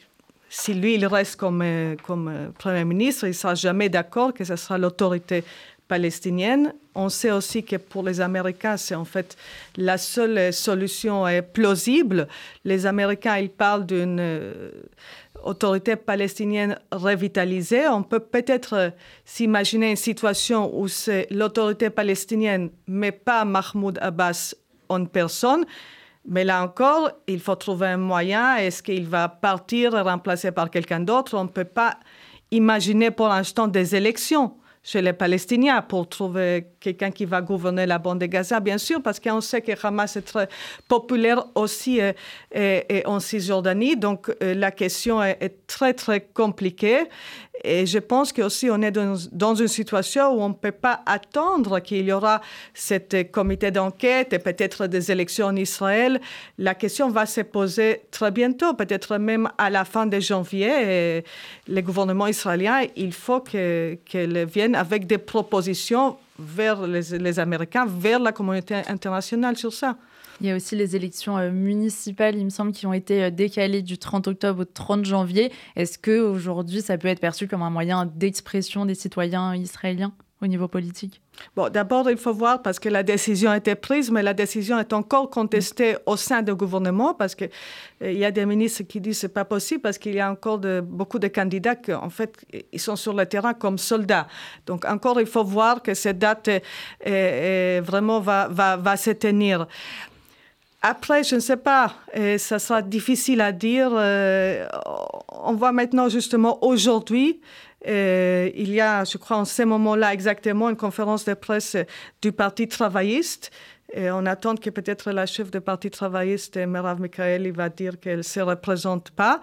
si lui, il reste comme, comme Premier ministre, il ne sera jamais d'accord que ce sera l'autorité palestinienne. On sait aussi que pour les Américains, c'est en fait la seule solution plausible. Les Américains, ils parlent d'une euh, autorité palestinienne revitalisée. On peut peut-être euh, s'imaginer une situation où c'est l'autorité palestinienne, mais pas Mahmoud Abbas en personne. Mais là encore, il faut trouver un moyen. Est-ce qu'il va partir remplacé par quelqu'un d'autre? On ne peut pas imaginer pour l'instant des élections chez les Palestiniens pour trouver quelqu'un qui va gouverner la bande de Gaza, bien sûr, parce qu'on sait que Hamas est très populaire aussi euh, et, en Cisjordanie. Donc euh, la question est, est, très, très compliquée. Et je pense qu'aussi on est dans, dans, une situation où on ne peut pas attendre qu'il y aura cette comité d'enquête et peut-être des élections en Israël. La question va se poser très bientôt, peut-être même à la fin de janvier. Et le gouvernement israélien, il faut qu'il vienne avec des propositions vers les Américains, vers la communauté internationale sur ça. Il y a aussi les élections euh, municipales, il me semble, qui ont été euh, décalées du 30 octobre au 30 janvier. Est-ce que aujourd'hui, ça peut être perçu comme un moyen d'expression des citoyens israéliens au niveau politique? Bon, d'abord, il faut voir parce que la décision a été prise, mais la décision est encore contestée au sein du gouvernement parce qu'il euh, y a des ministres qui disent que ce n'est pas possible parce qu'il y a encore beaucoup de candidats qui, en fait, ils sont sur le terrain comme soldats. Donc, encore, il faut voir que cette date vraiment va, va, va se tenir. Après, je ne sais pas, ça sera difficile à dire. Euh, on voit maintenant justement aujourd'hui, euh, il y a, je crois, en ce moment-là exactement, une conférence de presse du Parti travailliste. On attend que peut-être la chef du Parti travailliste, Merav Mikhaeli, va dire qu'elle ne se représente pas.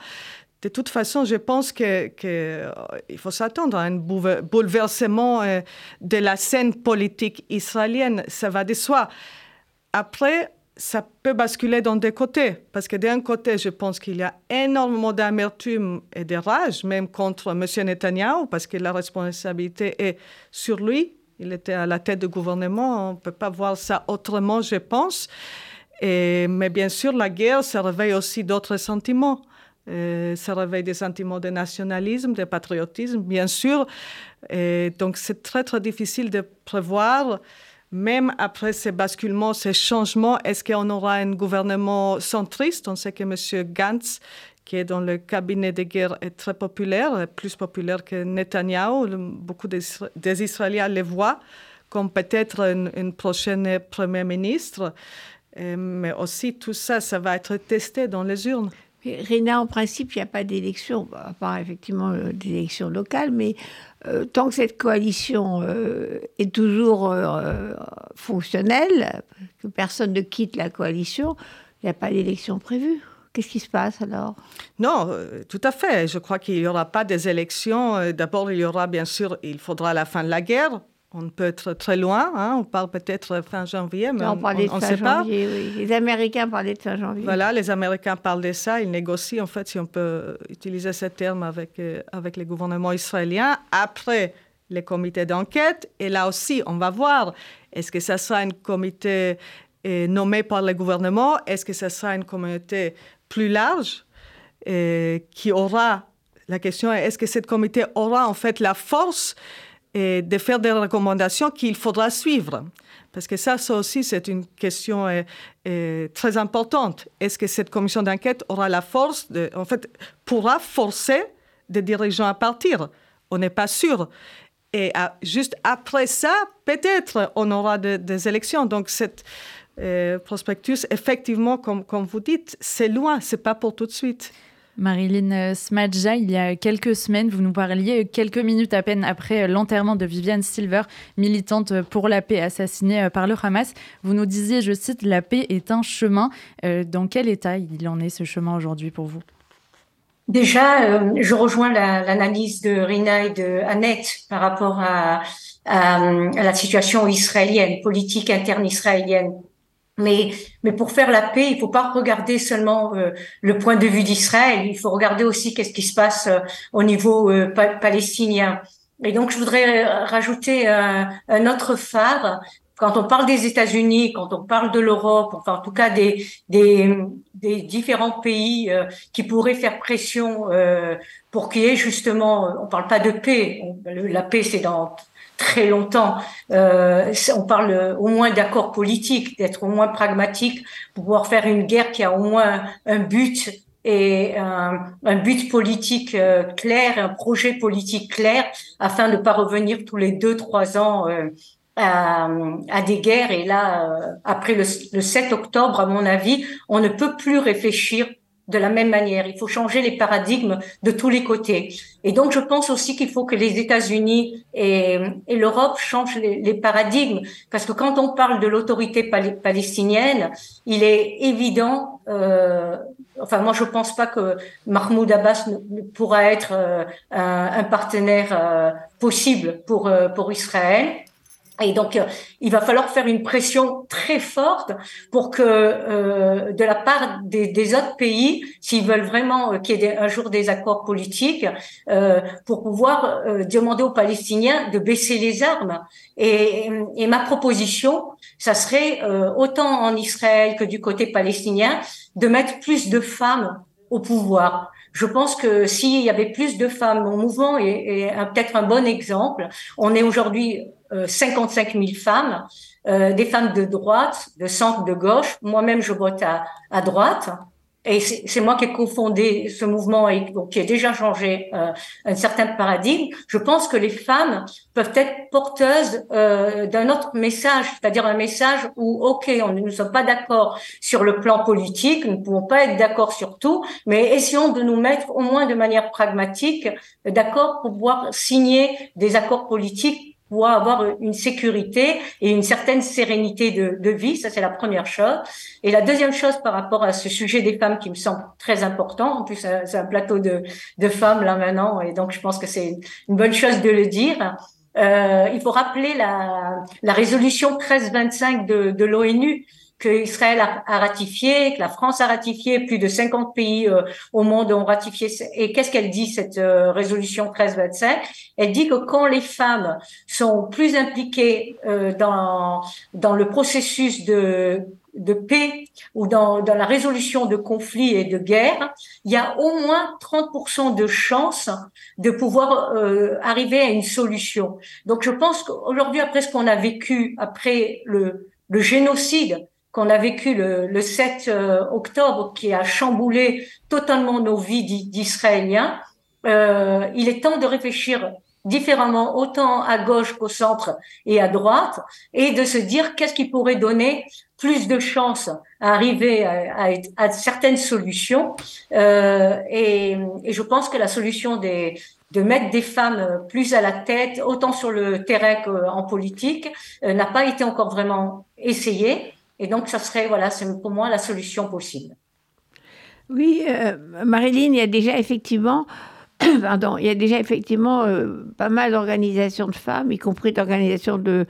De toute façon, je pense qu'il que, euh, faut s'attendre à un bouleversement de la scène politique israélienne. Ça va de soi. Après, ça peut basculer dans des côtés, parce que d'un côté, je pense qu'il y a énormément d'amertume et de rage, même contre M. Netanyahu, parce que la responsabilité est sur lui. Il était à la tête du gouvernement, on ne peut pas voir ça autrement, je pense. Mais bien sûr, la guerre, ça réveille aussi d'autres sentiments. Euh, ça réveille des sentiments de nationalisme, de patriotisme, bien sûr. Donc, c'est très, très difficile de prévoir même après ces basculements, ces changements, est-ce qu'on aura un gouvernement centriste? On sait que M. Gantz, qui est dans le cabinet de guerre, est très populaire, plus populaire que Netanyahu. Beaucoup des, Israéliens le voient comme peut-être une, prochaine Premier ministre. mais aussi, tout ça, ça va être testé dans les urnes. Rina, en principe, il n'y a pas d'élection, à part effectivement euh, d'élections locales, mais euh, tant que cette coalition euh, est toujours fonctionnelle, que personne ne quitte la coalition, il n'y a pas d'élection prévue. Qu'est-ce qui se passe alors? Non, tout à fait. Je crois qu'il n'y aura pas des élections. D'abord, il y aura bien sûr, il faudra la fin de la guerre on peut être très loin. Hein. On parle peut-être fin janvier, mais on ne sait pas. Les Américains parlaient de fin janvier. Voilà, les Américains parlent de ça. Ils négocient, en fait, si on peut utiliser ce terme avec, euh, avec les gouvernements israéliens. Après les comités d'enquête, et là aussi, on va voir, est-ce que ça sera un comité euh, nommé par le gouvernement Est-ce que ça sera une communauté plus large euh, qui aura... La question est, est-ce que cette comité aura en fait la force et de faire des recommandations qu'il faudra suivre. Parce que ça, ça aussi, c'est une question euh, euh, très importante. Est-ce que cette commission d'enquête aura la force, de, en fait, pourra forcer des dirigeants à partir? On n'est pas sûr. Et juste après ça, peut-être on aura des élections. Donc, cette euh, prospectus, effectivement, comme, comme vous dites, c'est loin, c'est pas pour tout de suite. Marilyn Smadja, il y a quelques semaines, vous nous parliez quelques minutes à peine après l'enterrement de Viviane Silver, militante pour la paix assassinée par le Hamas. Vous nous disiez, je cite, La paix est un chemin. Euh, dans quel état il en est ce chemin aujourd'hui pour vous? Déjà, euh, je rejoins l'analyse de Rina et de Annette par rapport à, à la situation israélienne, politique interne israélienne. Mais, mais pour faire la paix, il faut pas regarder seulement euh, le point de vue d'Israël, il faut regarder aussi qu'est-ce qui se passe euh, au niveau euh, palestinien. Et donc, je voudrais rajouter un, un, autre phare. Quand on parle des États-Unis, quand on parle de l'Europe, enfin en tout cas des, des, des différents pays qui pourraient faire pression pour qu'il y ait justement, on parle pas de paix, la paix c'est dans très longtemps. Euh, on parle au moins d'accord politique, d'être au moins pragmatique, pour pouvoir faire une guerre qui a au moins un but et un, but politique euh, clair, un projet politique clair, afin de ne pas revenir tous les deux, trois ans euh, à, des guerres. Et là, euh, après le, le 7 octobre, à mon avis, on ne peut plus réfléchir de la même manière. Il faut changer les paradigmes de tous les côtés. Et donc, je pense aussi qu'il faut que les États-Unis et, l'Europe changent les, paradigmes, parce que quand on parle de l'autorité palestinienne, il est évident. Euh, enfin, moi, je pense pas que Mahmoud Abbas pourra être euh, un, partenaire euh, possible pour pour Israël. Et donc, euh, il va falloir faire une pression très forte pour que, euh, de la part des, des autres pays, s'ils veulent vraiment euh, qu'il y ait un jour des accords politiques, euh, pour pouvoir euh, demander aux Palestiniens de baisser les armes. Et, et ma proposition, ça serait autant en Israël que du côté palestinien, de mettre plus de femmes au pouvoir. Je pense que s'il y avait plus de femmes, mon mouvement est, est peut-être un bon exemple. On est aujourd'hui 55 000 femmes, euh, des femmes de droite, de centre, de gauche. Moi-même, je vote à, droite. Et c'est moi qui ai cofondé ce mouvement et qui a déjà changé euh, un certain paradigme. Je pense que les femmes peuvent être porteuses euh, d'un autre message, c'est-à-dire un message où, ok, on ne nous sommes pas d'accord sur le plan politique, nous ne pouvons pas être d'accord sur tout, mais essayons de nous mettre au moins de manière pragmatique d'accord pour pouvoir signer des accords politiques pour avoir une sécurité et une certaine sérénité de, vie. Ça, c'est la première chose. Et la deuxième chose par rapport à ce sujet des femmes qui me semble très important, en plus, c'est un plateau de, de femmes là maintenant, et donc je pense que c'est une bonne chose de le dire. Euh, il faut rappeler la, la résolution 1325 de, de l'ONU que Israël a, ratifié, que la France a ratifié, plus de 50 pays euh, au monde ont ratifié. Et qu'est-ce qu'elle dit cette euh, résolution 1325 Elle dit que quand les femmes sont plus impliquées euh, dans dans le processus de de paix ou dans, dans la résolution de conflits et de guerres, il y a au moins 30% de chances de pouvoir euh, arriver à une solution. Donc je pense qu'aujourd'hui, après ce qu'on a vécu, après le, le génocide, qu'on a vécu le, le 7 euh, octobre, qui a chamboulé totalement nos vies d'Israéliens, euh, il est temps de réfléchir différemment autant à gauche qu'au centre et à droite, et de se dire qu'est-ce qui pourrait donner plus de chances à arriver à, à, à certaines solutions. Euh, et, et, je pense que la solution des, de mettre des femmes plus à la tête, autant sur le terrain qu'en politique, euh, n'a pas été encore vraiment essayée. Et donc, ça serait, voilà, c'est pour moi la solution possible. Oui, euh, Marilyn, il y a déjà effectivement, pardon, il y a déjà effectivement euh, pas mal d'organisations de femmes, y compris d'organisations de,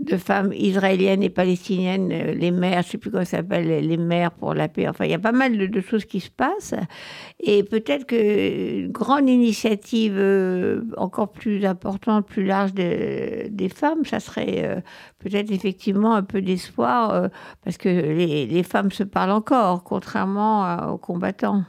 de femmes israéliennes et palestiniennes, euh, les mères, je ne sais plus comment ça s'appelle, les mères pour la paix. Enfin, il y a pas mal de, choses qui se passent. Et peut-être qu'une grande initiative euh, encore plus importante, plus large de, des femmes, ça serait euh, peut-être effectivement un peu d'espoir, parce que les, femmes se parlent encore, contrairement aux combattants.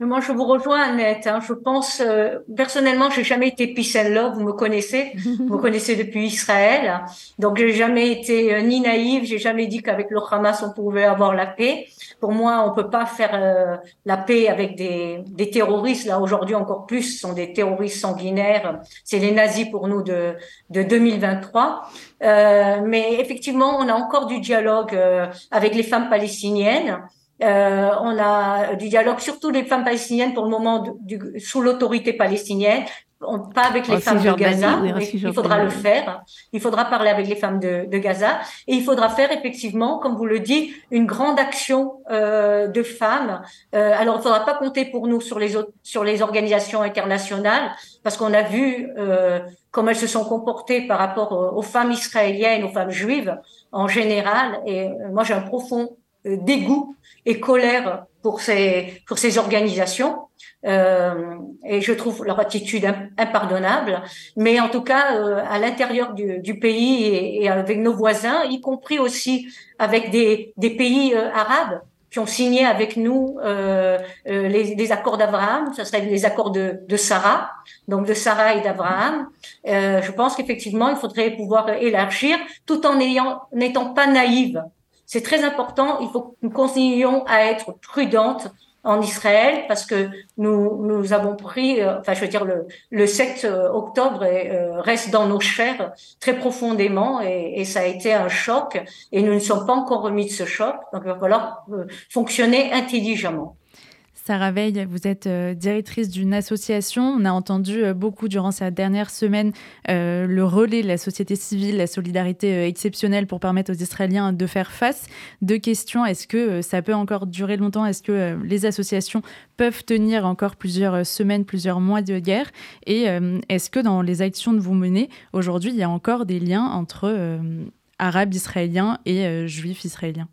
Moi, je vous rejoins, Annette. Hein. Je pense, euh, personnellement, j'ai jamais été peace and love. Vous me connaissez, vous me connaissez depuis Israël. Donc, j'ai jamais été euh, ni naïve. J'ai jamais dit qu'avec le Hamas on pouvait avoir la paix. Pour moi, on peut pas faire euh, la paix avec des, des terroristes. Là, aujourd'hui, encore plus, ce sont des terroristes sanguinaires. C'est les nazis pour nous de, de 2023. Euh, mais effectivement, on a encore du dialogue euh, avec les femmes palestiniennes. Euh, on a du dialogue, surtout les femmes palestiniennes pour le moment du, sous l'autorité palestinienne, on, pas avec les femmes de Gaza, il faudra le faire. Il faudra parler avec les femmes de, de, Gaza et il faudra faire effectivement, comme vous le dites, une grande action euh, de femmes. Euh, alors, il faudra pas compter pour nous sur les autres, sur les organisations internationales parce qu'on a vu euh, comment elles se sont comportées par rapport aux, aux femmes israéliennes, aux femmes juives en général. Et euh, moi, j'ai un profond dégoût et colère pour ces, pour ces organisations. Euh, et je trouve leur attitude impardonnable. Mais en tout cas, euh, à l'intérieur du, du, pays et, et, avec nos voisins, y compris aussi avec des, des pays euh, arabes qui ont signé avec nous euh, euh, les, les, accords d'Abraham, ça serait les accords de, de Sarah, donc de Sarah et d'Abraham. Euh, je pense qu'effectivement, il faudrait pouvoir élargir tout en n'étant pas naïve c'est très important. Il faut que nous continuions à être prudentes en Israël parce que nous, nous avons pris, euh, enfin je veux dire, le, le 7 euh, octobre euh, reste dans nos chairs très profondément et, et, ça a été un choc et nous ne sommes pas encore remis de ce choc. Donc il va falloir fonctionner intelligemment. Sarah Veil, vous êtes euh, directrice d'une association. On a entendu euh, beaucoup durant cette dernière semaine euh, le relais de la société civile, la solidarité exceptionnelle pour permettre aux Israéliens de faire face. Deux questions. Est-ce que ça peut encore durer longtemps? Est-ce que les associations peuvent tenir encore plusieurs semaines, plusieurs mois de guerre? Et est-ce que dans les actions que vous menez aujourd'hui, il y a encore des liens entre arabes israéliens et juifs israéliens?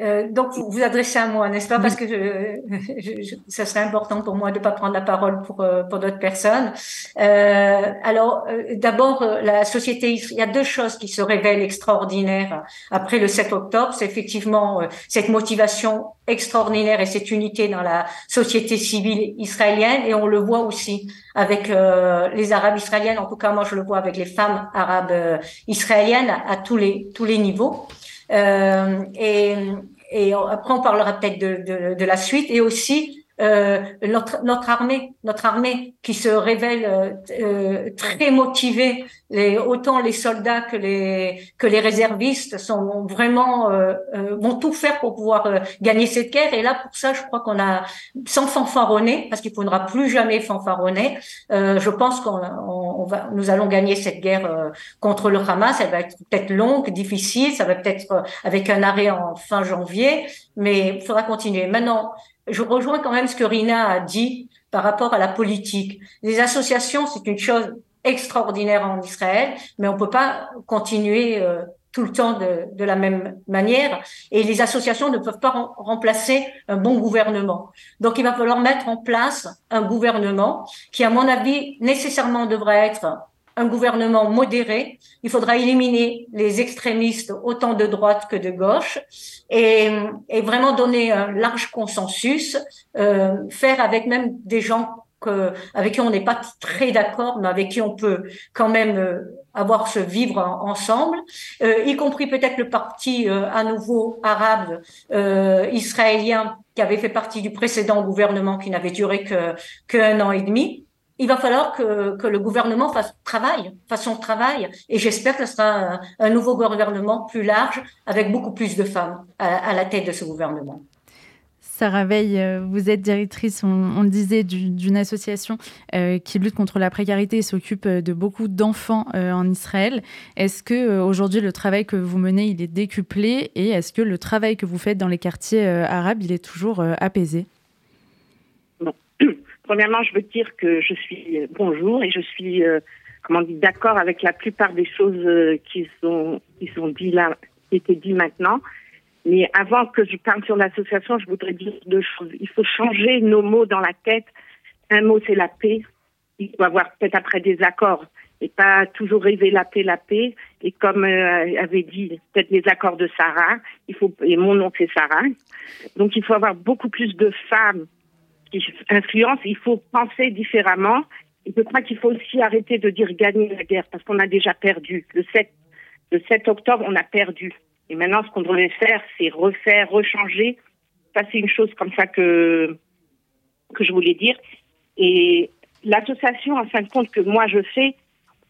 Euh, donc, vous vous adressez à moi, n'est-ce pas? Parce que je, ça serait important pour moi de ne pas prendre la parole pour, euh, pour d'autres personnes. Euh, alors, euh, d'abord, la société, il y a deux choses qui se révèlent extraordinaires après le 7 octobre. C'est effectivement cette motivation extraordinaire et cette unité dans la société civile israélienne. Et on le voit aussi avec les Arabes israéliennes. En tout cas, moi, je le vois avec les femmes arabes israéliennes à tous les, tous les niveaux. Euh, et, et après, on parlera peut-être de, de, de, la suite et aussi euh, notre, notre armée, notre armée qui se révèle euh, euh, très motivée, les, autant les soldats que les que les réservistes sont vraiment euh, euh vont tout faire pour pouvoir gagner cette guerre. Et là, pour ça, je crois qu'on a sans fanfaronner, parce qu'il faudra plus jamais fanfaronner. je pense qu'on on, va, nous allons gagner cette guerre contre le Hamas. Elle va être peut-être longue, difficile, ça va peut-être avec un arrêt en fin janvier, mais il faudra continuer. Maintenant je rejoins quand même ce que Rina a dit par rapport à la politique. Les associations, c'est une chose extraordinaire en Israël, mais on peut pas continuer euh, tout le temps de, de, la même manière. Et les associations ne peuvent pas remplacer un bon gouvernement. Donc, il va falloir mettre en place un gouvernement qui, à mon avis, nécessairement devrait être un gouvernement modéré. Il faudra éliminer les extrémistes autant de droite que de gauche et, et vraiment donner un large consensus, euh, faire avec même des gens que, avec qui on n'est pas très d'accord, mais avec qui on peut quand même euh, avoir ce vivre ensemble, euh, y compris peut-être le parti euh, à nouveau arabe euh, israélien qui avait fait partie du précédent gouvernement qui n'avait duré que qu'un an et demi il va falloir que, que, le gouvernement fasse travail, fasse son travail. Et j'espère que ce sera un, nouveau gouvernement plus large, avec beaucoup plus de femmes à, la tête de ce gouvernement. Sarah Veil, euh, vous êtes directrice, on, le disait, d'une association euh, qui lutte contre la précarité et s'occupe euh, de beaucoup d'enfants en Israël. Est-ce que aujourd'hui le travail que vous menez, il est décuplé et est-ce que le travail que vous faites dans les quartiers arabes, il est toujours apaisé? Premièrement, je veux dire que je suis euh, bonjour et je suis, euh, comment dire, d'accord avec la plupart des choses euh, qui sont qui sont dites là, qui étaient dites maintenant. Mais avant que je parle sur l'association, je voudrais dire deux choses. Il faut changer nos mots dans la tête. Un mot, c'est la paix. Il faut avoir peut-être après des accords et pas toujours rêver la paix, la paix. Et comme avait dit peut-être les accords de Sarah, il faut et mon nom c'est Sarah. Donc il faut avoir beaucoup plus de femmes influence, il faut penser différemment. Je crois qu'il faut aussi arrêter de dire gagner la guerre parce qu'on a déjà perdu. Le 7, le 7 octobre, on a perdu. Et maintenant, ce qu'on devrait faire, c'est refaire, rechanger. Ça, c'est une chose comme ça que, que je voulais dire. Et l'association, en fin de compte, que moi je fais,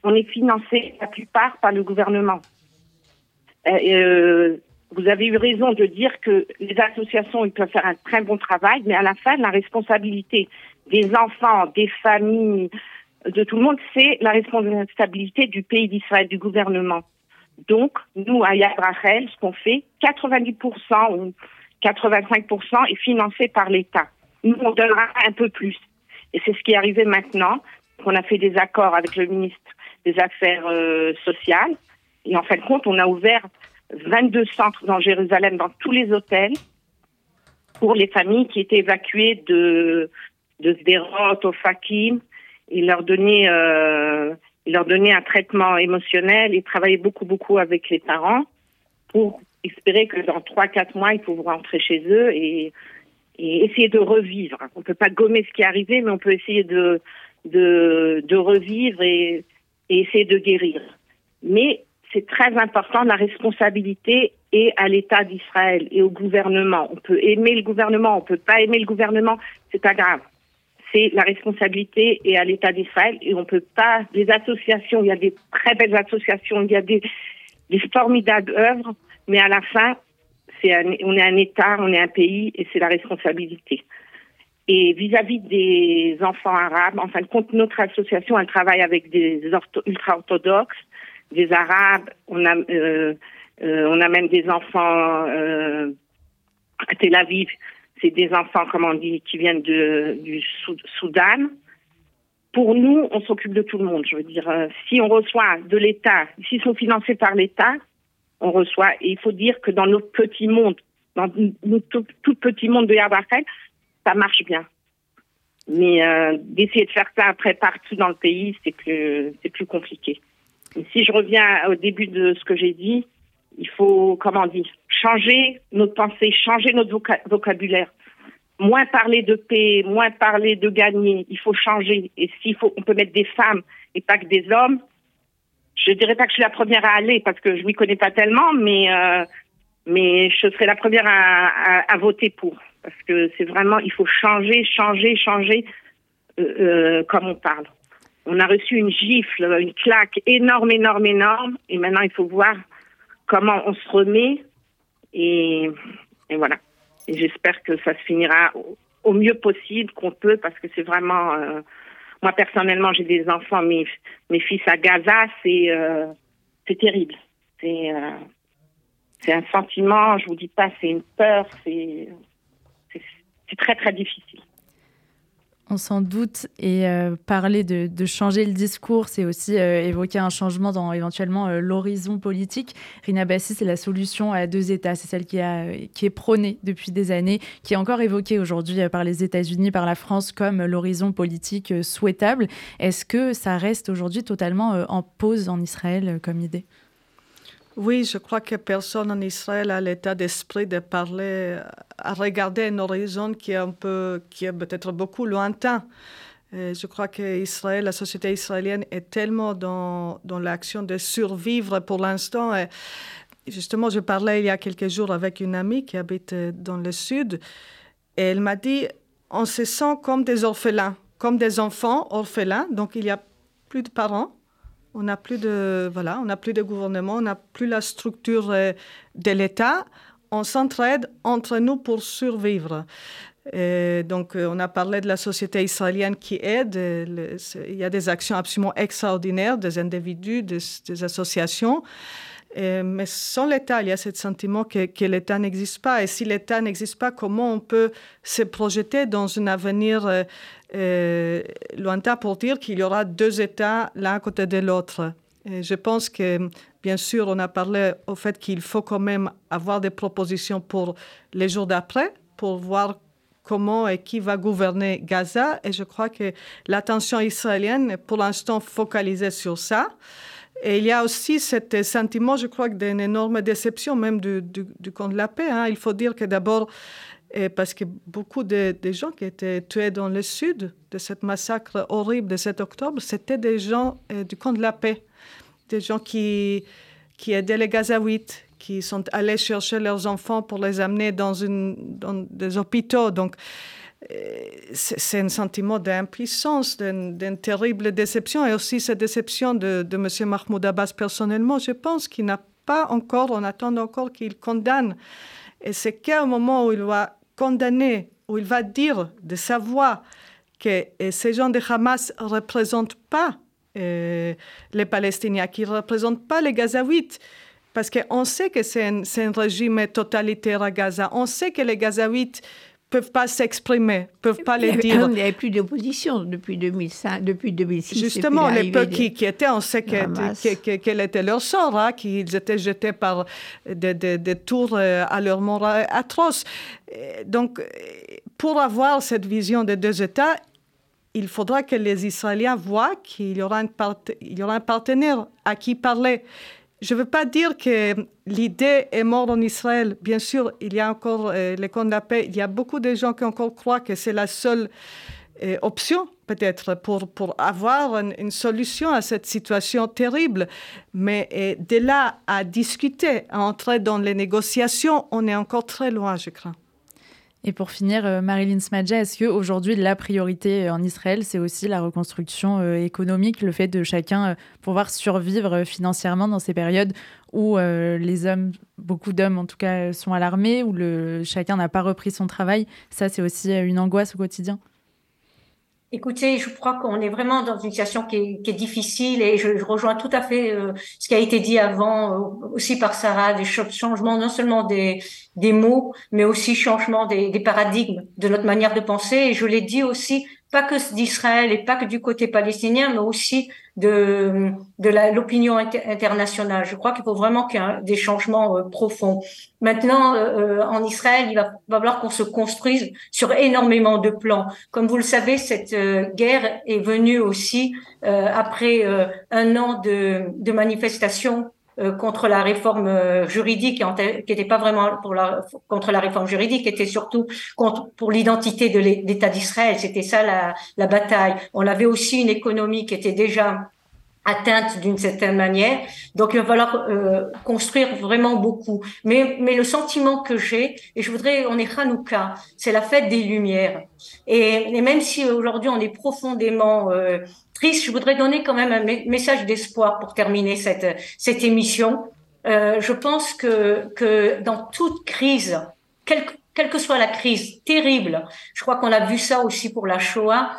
on est financé la plupart par le gouvernement. Euh, euh vous avez eu raison de dire que les associations ils peuvent faire un très bon travail, mais à la fin, la responsabilité des enfants, des familles, de tout le monde, c'est la responsabilité du pays d'Israël, du gouvernement. Donc, nous, à Yad Rachel, ce qu'on fait, 90% ou 85% est financé par l'État. Nous, on donnera un peu plus. Et c'est ce qui est arrivé maintenant, qu'on a fait des accords avec le ministre des Affaires euh, sociales. Et en fin de compte, on a ouvert 22 centres dans Jérusalem, dans tous les hôtels, pour les familles qui étaient évacuées de, de Sderot au Fakim. Il leur donnait, euh, il leur un traitement émotionnel. Ils travaillaient beaucoup, beaucoup avec les parents pour espérer que dans 3-4 mois, ils pourront rentrer chez eux et, et essayer de revivre. On ne peut pas gommer ce qui est arrivé, mais on peut essayer de, de, de revivre et, et essayer de guérir. Mais c'est très important, la responsabilité est à l'État d'Israël et au gouvernement. On peut aimer le gouvernement, on peut pas aimer le gouvernement, c'est pas grave. C'est la responsabilité est à l'État d'Israël et on peut pas, les associations, il y a des très belles associations, il y a des, formidables œuvres, mais à la fin, on est un État, on est un pays et c'est la responsabilité. Et vis-à-vis des enfants arabes, en fin de compte, notre association, elle travaille avec des ultra-orthodoxes, des arabes, on, a, euh, euh, amène des enfants euh, à Tel Aviv, c'est des enfants, comme on dit, qui viennent de, du Soudan. Pour nous, on s'occupe de tout le monde. Je veux dire, euh, si on reçoit de l'État, s'ils sont financés par l'État, on reçoit. Et il faut dire que dans notre petit monde, dans notre tout, petit monde de Yad ça marche bien. Mais euh, d'essayer de faire ça après partout dans le pays, c'est plus, c'est plus compliqué. Et si je reviens au début de ce que j'ai dit, il faut, comment dire, changer notre pensée, changer notre vocabulaire. Moins parler de paix, moins parler de gagner. Il faut changer. Et s'il faut, on peut mettre des femmes et pas que des hommes. Je dirais pas que je suis la première à aller parce que je m'y connais pas tellement, mais euh, mais je serai la première à, à, à voter pour parce que c'est vraiment, il faut changer, changer, changer euh, euh, comme on parle. On a reçu une gifle, une claque énorme, énorme, énorme, et maintenant il faut voir comment on se remet, et, voilà. Et j'espère que ça se finira au, mieux possible qu'on peut, parce que c'est vraiment, euh, moi personnellement j'ai des enfants, mes, mes fils à Gaza, c'est euh, terrible. C'est euh, c'est un sentiment, je vous dis pas, c'est une peur, c'est très très difficile. On s'en doute. Et euh, parler de, changer le discours, c'est aussi euh, évoquer un changement dans éventuellement euh, l'horizon politique. Rina Bassi, c'est la solution à deux États. C'est celle qui, est prônée depuis des années, qui est encore évoquée aujourd'hui par les États-Unis, par la France, comme l'horizon politique souhaitable. Est-ce que ça reste aujourd'hui totalement en pause en Israël comme idée? Oui, je crois que personne en Israël a l'état d'esprit de parler, à regarder un horizon qui est un peu, qui est peut-être beaucoup lointain. je crois que Israël, la société israélienne est tellement dans, dans l'action de survivre pour l'instant. justement, je parlais il y a quelques jours avec une amie qui habite dans le sud et elle m'a dit, on se sent comme des orphelins, comme des enfants orphelins, donc il n'y a plus de parents on n'a plus de voilà, on n'a plus de gouvernement, on n'a plus la structure euh, de l'État. On s'entraide entre nous pour survivre. donc, euh, on a parlé de la société israélienne qui aide. il y a des actions absolument extraordinaires des individus, des, associations. mais sans l'État, il y a ce sentiment que, l'État n'existe pas. Et si l'État n'existe pas, comment on peut se projeter dans un avenir euh, euh, lointain pour dire qu'il y aura deux États l'un à côté de l'autre. je pense que, bien sûr, on a parlé au fait qu'il faut quand même avoir des propositions pour les jours d'après, pour voir comment et qui va gouverner Gaza. Et je crois que l'attention israélienne est pour l'instant focalisée sur ça. Et il y a aussi ce sentiment, je crois, d'une énorme déception même du, du, camp de la paix. Hein. Il faut dire que d'abord, parce que beaucoup de, gens qui étaient tués dans le sud de ce massacre horrible de 7 octobre, c'était des gens euh, du camp de la paix, des gens qui, qui aidaient les Gazaouites, qui sont allés chercher leurs enfants pour les amener dans, une, dans des hôpitaux. Donc, euh, c'est un sentiment d'impuissance, d'une terrible déception, et aussi cette déception de, de M. Mahmoud Abbas personnellement. Je pense qu'il n'a pas encore, on attend encore qu'il condamne. Et c'est qu'à un moment où il va condamné, où il va dire de sa voix que ces gens de Hamas ne représentent pas euh, les Palestiniens, qu'ils ne représentent pas les Gazaouites. Parce qu'on sait que c'est un, un, régime totalitaire à Gaza. On sait que les Gazaouites peuvent pas s'exprimer, peuvent pas les dire. Il n'y avait plus d'opposition depuis 2005, depuis 2006. Justement, les peu qui, qui, étaient, on sait que, quel était leur sort, hein, qu'ils étaient jetés par des, des, tours euh, à leur mort atroce. Donc, pour avoir cette vision des deux États, il faudra que les Israéliens voient qu'il y aura un, il y aura un partenaire à qui parler. Je ne veux pas dire que l'idée est morte en Israël. Bien sûr, il y a encore euh, les camps de la paix. Il y a beaucoup de gens qui encore croient que c'est la seule euh, option peut-être pour, pour avoir une, solution à cette situation terrible. Mais de là à discuter, à entrer dans les négociations, on est encore très loin, je crains. Et pour finir, euh, Marilyn Smadja, est-ce qu'aujourd'hui, la priorité en Israël, c'est aussi la reconstruction euh, économique, le fait de chacun euh, pouvoir survivre financièrement dans ces périodes où les hommes, beaucoup d'hommes en tout cas, sont à l'armée, où le, chacun n'a pas repris son travail? Ça, c'est aussi une angoisse au quotidien Écoutez, je crois qu'on est vraiment dans une situation qui est, difficile et je, rejoins tout à fait euh, ce qui a été dit avant euh, aussi par Sarah, des changements non seulement des, mots, mais aussi changement des paradigmes de notre manière de penser. Et je l'ai dit aussi pas que d'Israël et pas que du côté palestinien, mais aussi de, de l'opinion internationale. Je crois qu'il faut vraiment qu'il y ait des changements euh, profonds. Maintenant, euh, euh, en Israël, il va, falloir qu'on se construise sur énormément de plans. Comme vous le savez, cette guerre est venue aussi après un an de, de manifestations euh, contre la réforme euh, juridique, qui n'était pas vraiment pour la, contre la réforme juridique, était surtout contre, pour l'identité de l'État d'Israël. C'était ça la, la bataille. On avait aussi une économie qui était déjà atteinte d'une certaine manière. Donc il va falloir euh, construire vraiment beaucoup. Mais, mais le sentiment que j'ai, et je voudrais, on est Hanouka, c'est la fête des Lumières. Et, et même si aujourd'hui on est profondément euh, triste, je voudrais donner quand même un message d'espoir pour terminer cette, cette émission. Euh, je pense que, que dans toute crise, quelle, quelle que soit la crise terrible, je crois qu'on a vu ça aussi pour la Shoah,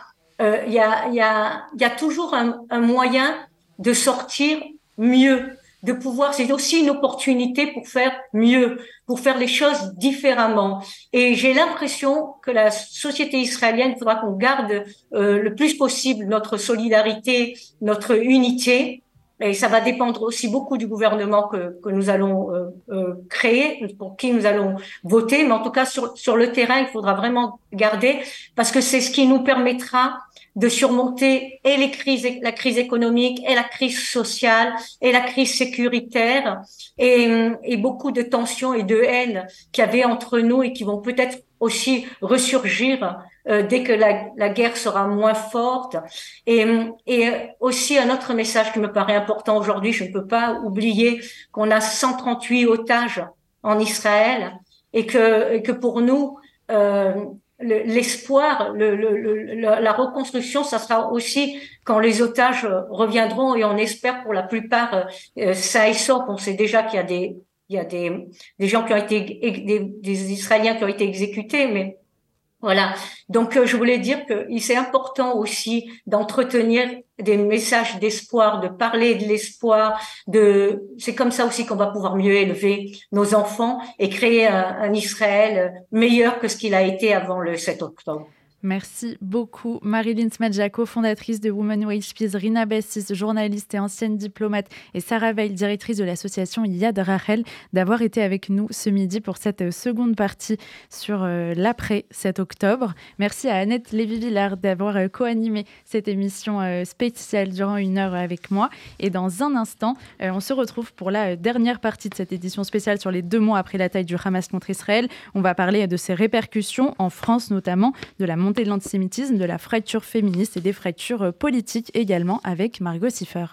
euh, il y, a, y, a, y a toujours un, un moyen de sortir mieux, de pouvoir, c'est aussi une opportunité pour faire mieux, pour faire les choses différemment. Et j'ai l'impression que la société israélienne, il faudra qu'on garde euh, le plus possible notre solidarité, notre unité. Et ça va dépendre aussi beaucoup du gouvernement que, nous allons euh, euh, créer, pour qui nous allons voter. Mais en tout cas, sur, sur le terrain, il faudra vraiment garder, parce que c'est ce qui nous permettra de surmonter et les crises, la crise économique et la crise sociale et la crise sécuritaire et, et beaucoup de tensions et de haine qu'il y avait entre nous et qui vont peut-être aussi ressurgir euh, dès que la, la, guerre sera moins forte. Et, et aussi un autre message qui me paraît important aujourd'hui, je ne peux pas oublier qu'on a 138 otages en Israël et que, et que pour nous, euh, l'espoir, le, le, la reconstruction, ça sera aussi quand les otages reviendront et on espère pour la plupart euh, ça et sauf. On sait déjà qu'il y a des il y a des, des gens qui ont été des, des Israéliens qui ont été exécutés, mais voilà. Donc, euh, je voulais dire que c'est important aussi d'entretenir des messages d'espoir, de parler de l'espoir. De, c'est comme ça aussi qu'on va pouvoir mieux élever nos enfants et créer un, un Israël meilleur que ce qu'il a été avant le 7 octobre. Merci beaucoup. Marilyn Smadjako, fondatrice de Women Wage Peace, Rina Bessis, journaliste et ancienne diplomate, et Sarah Veil, directrice de l'association Yad Rachel, d'avoir été avec nous ce midi pour cette seconde partie sur euh, l'après 7 octobre. Merci à Annette Lévy-Villard d'avoir euh, co-animé cette émission euh, spéciale durant une heure avec moi. Et dans un instant, on se retrouve pour la dernière partie de cette édition spéciale sur les deux mois après la taille du Hamas contre Israël. On va parler de ses répercussions en France, notamment de la de l'antisémitisme, de la fracture féministe et des fractures politiques également avec Margot Siffer.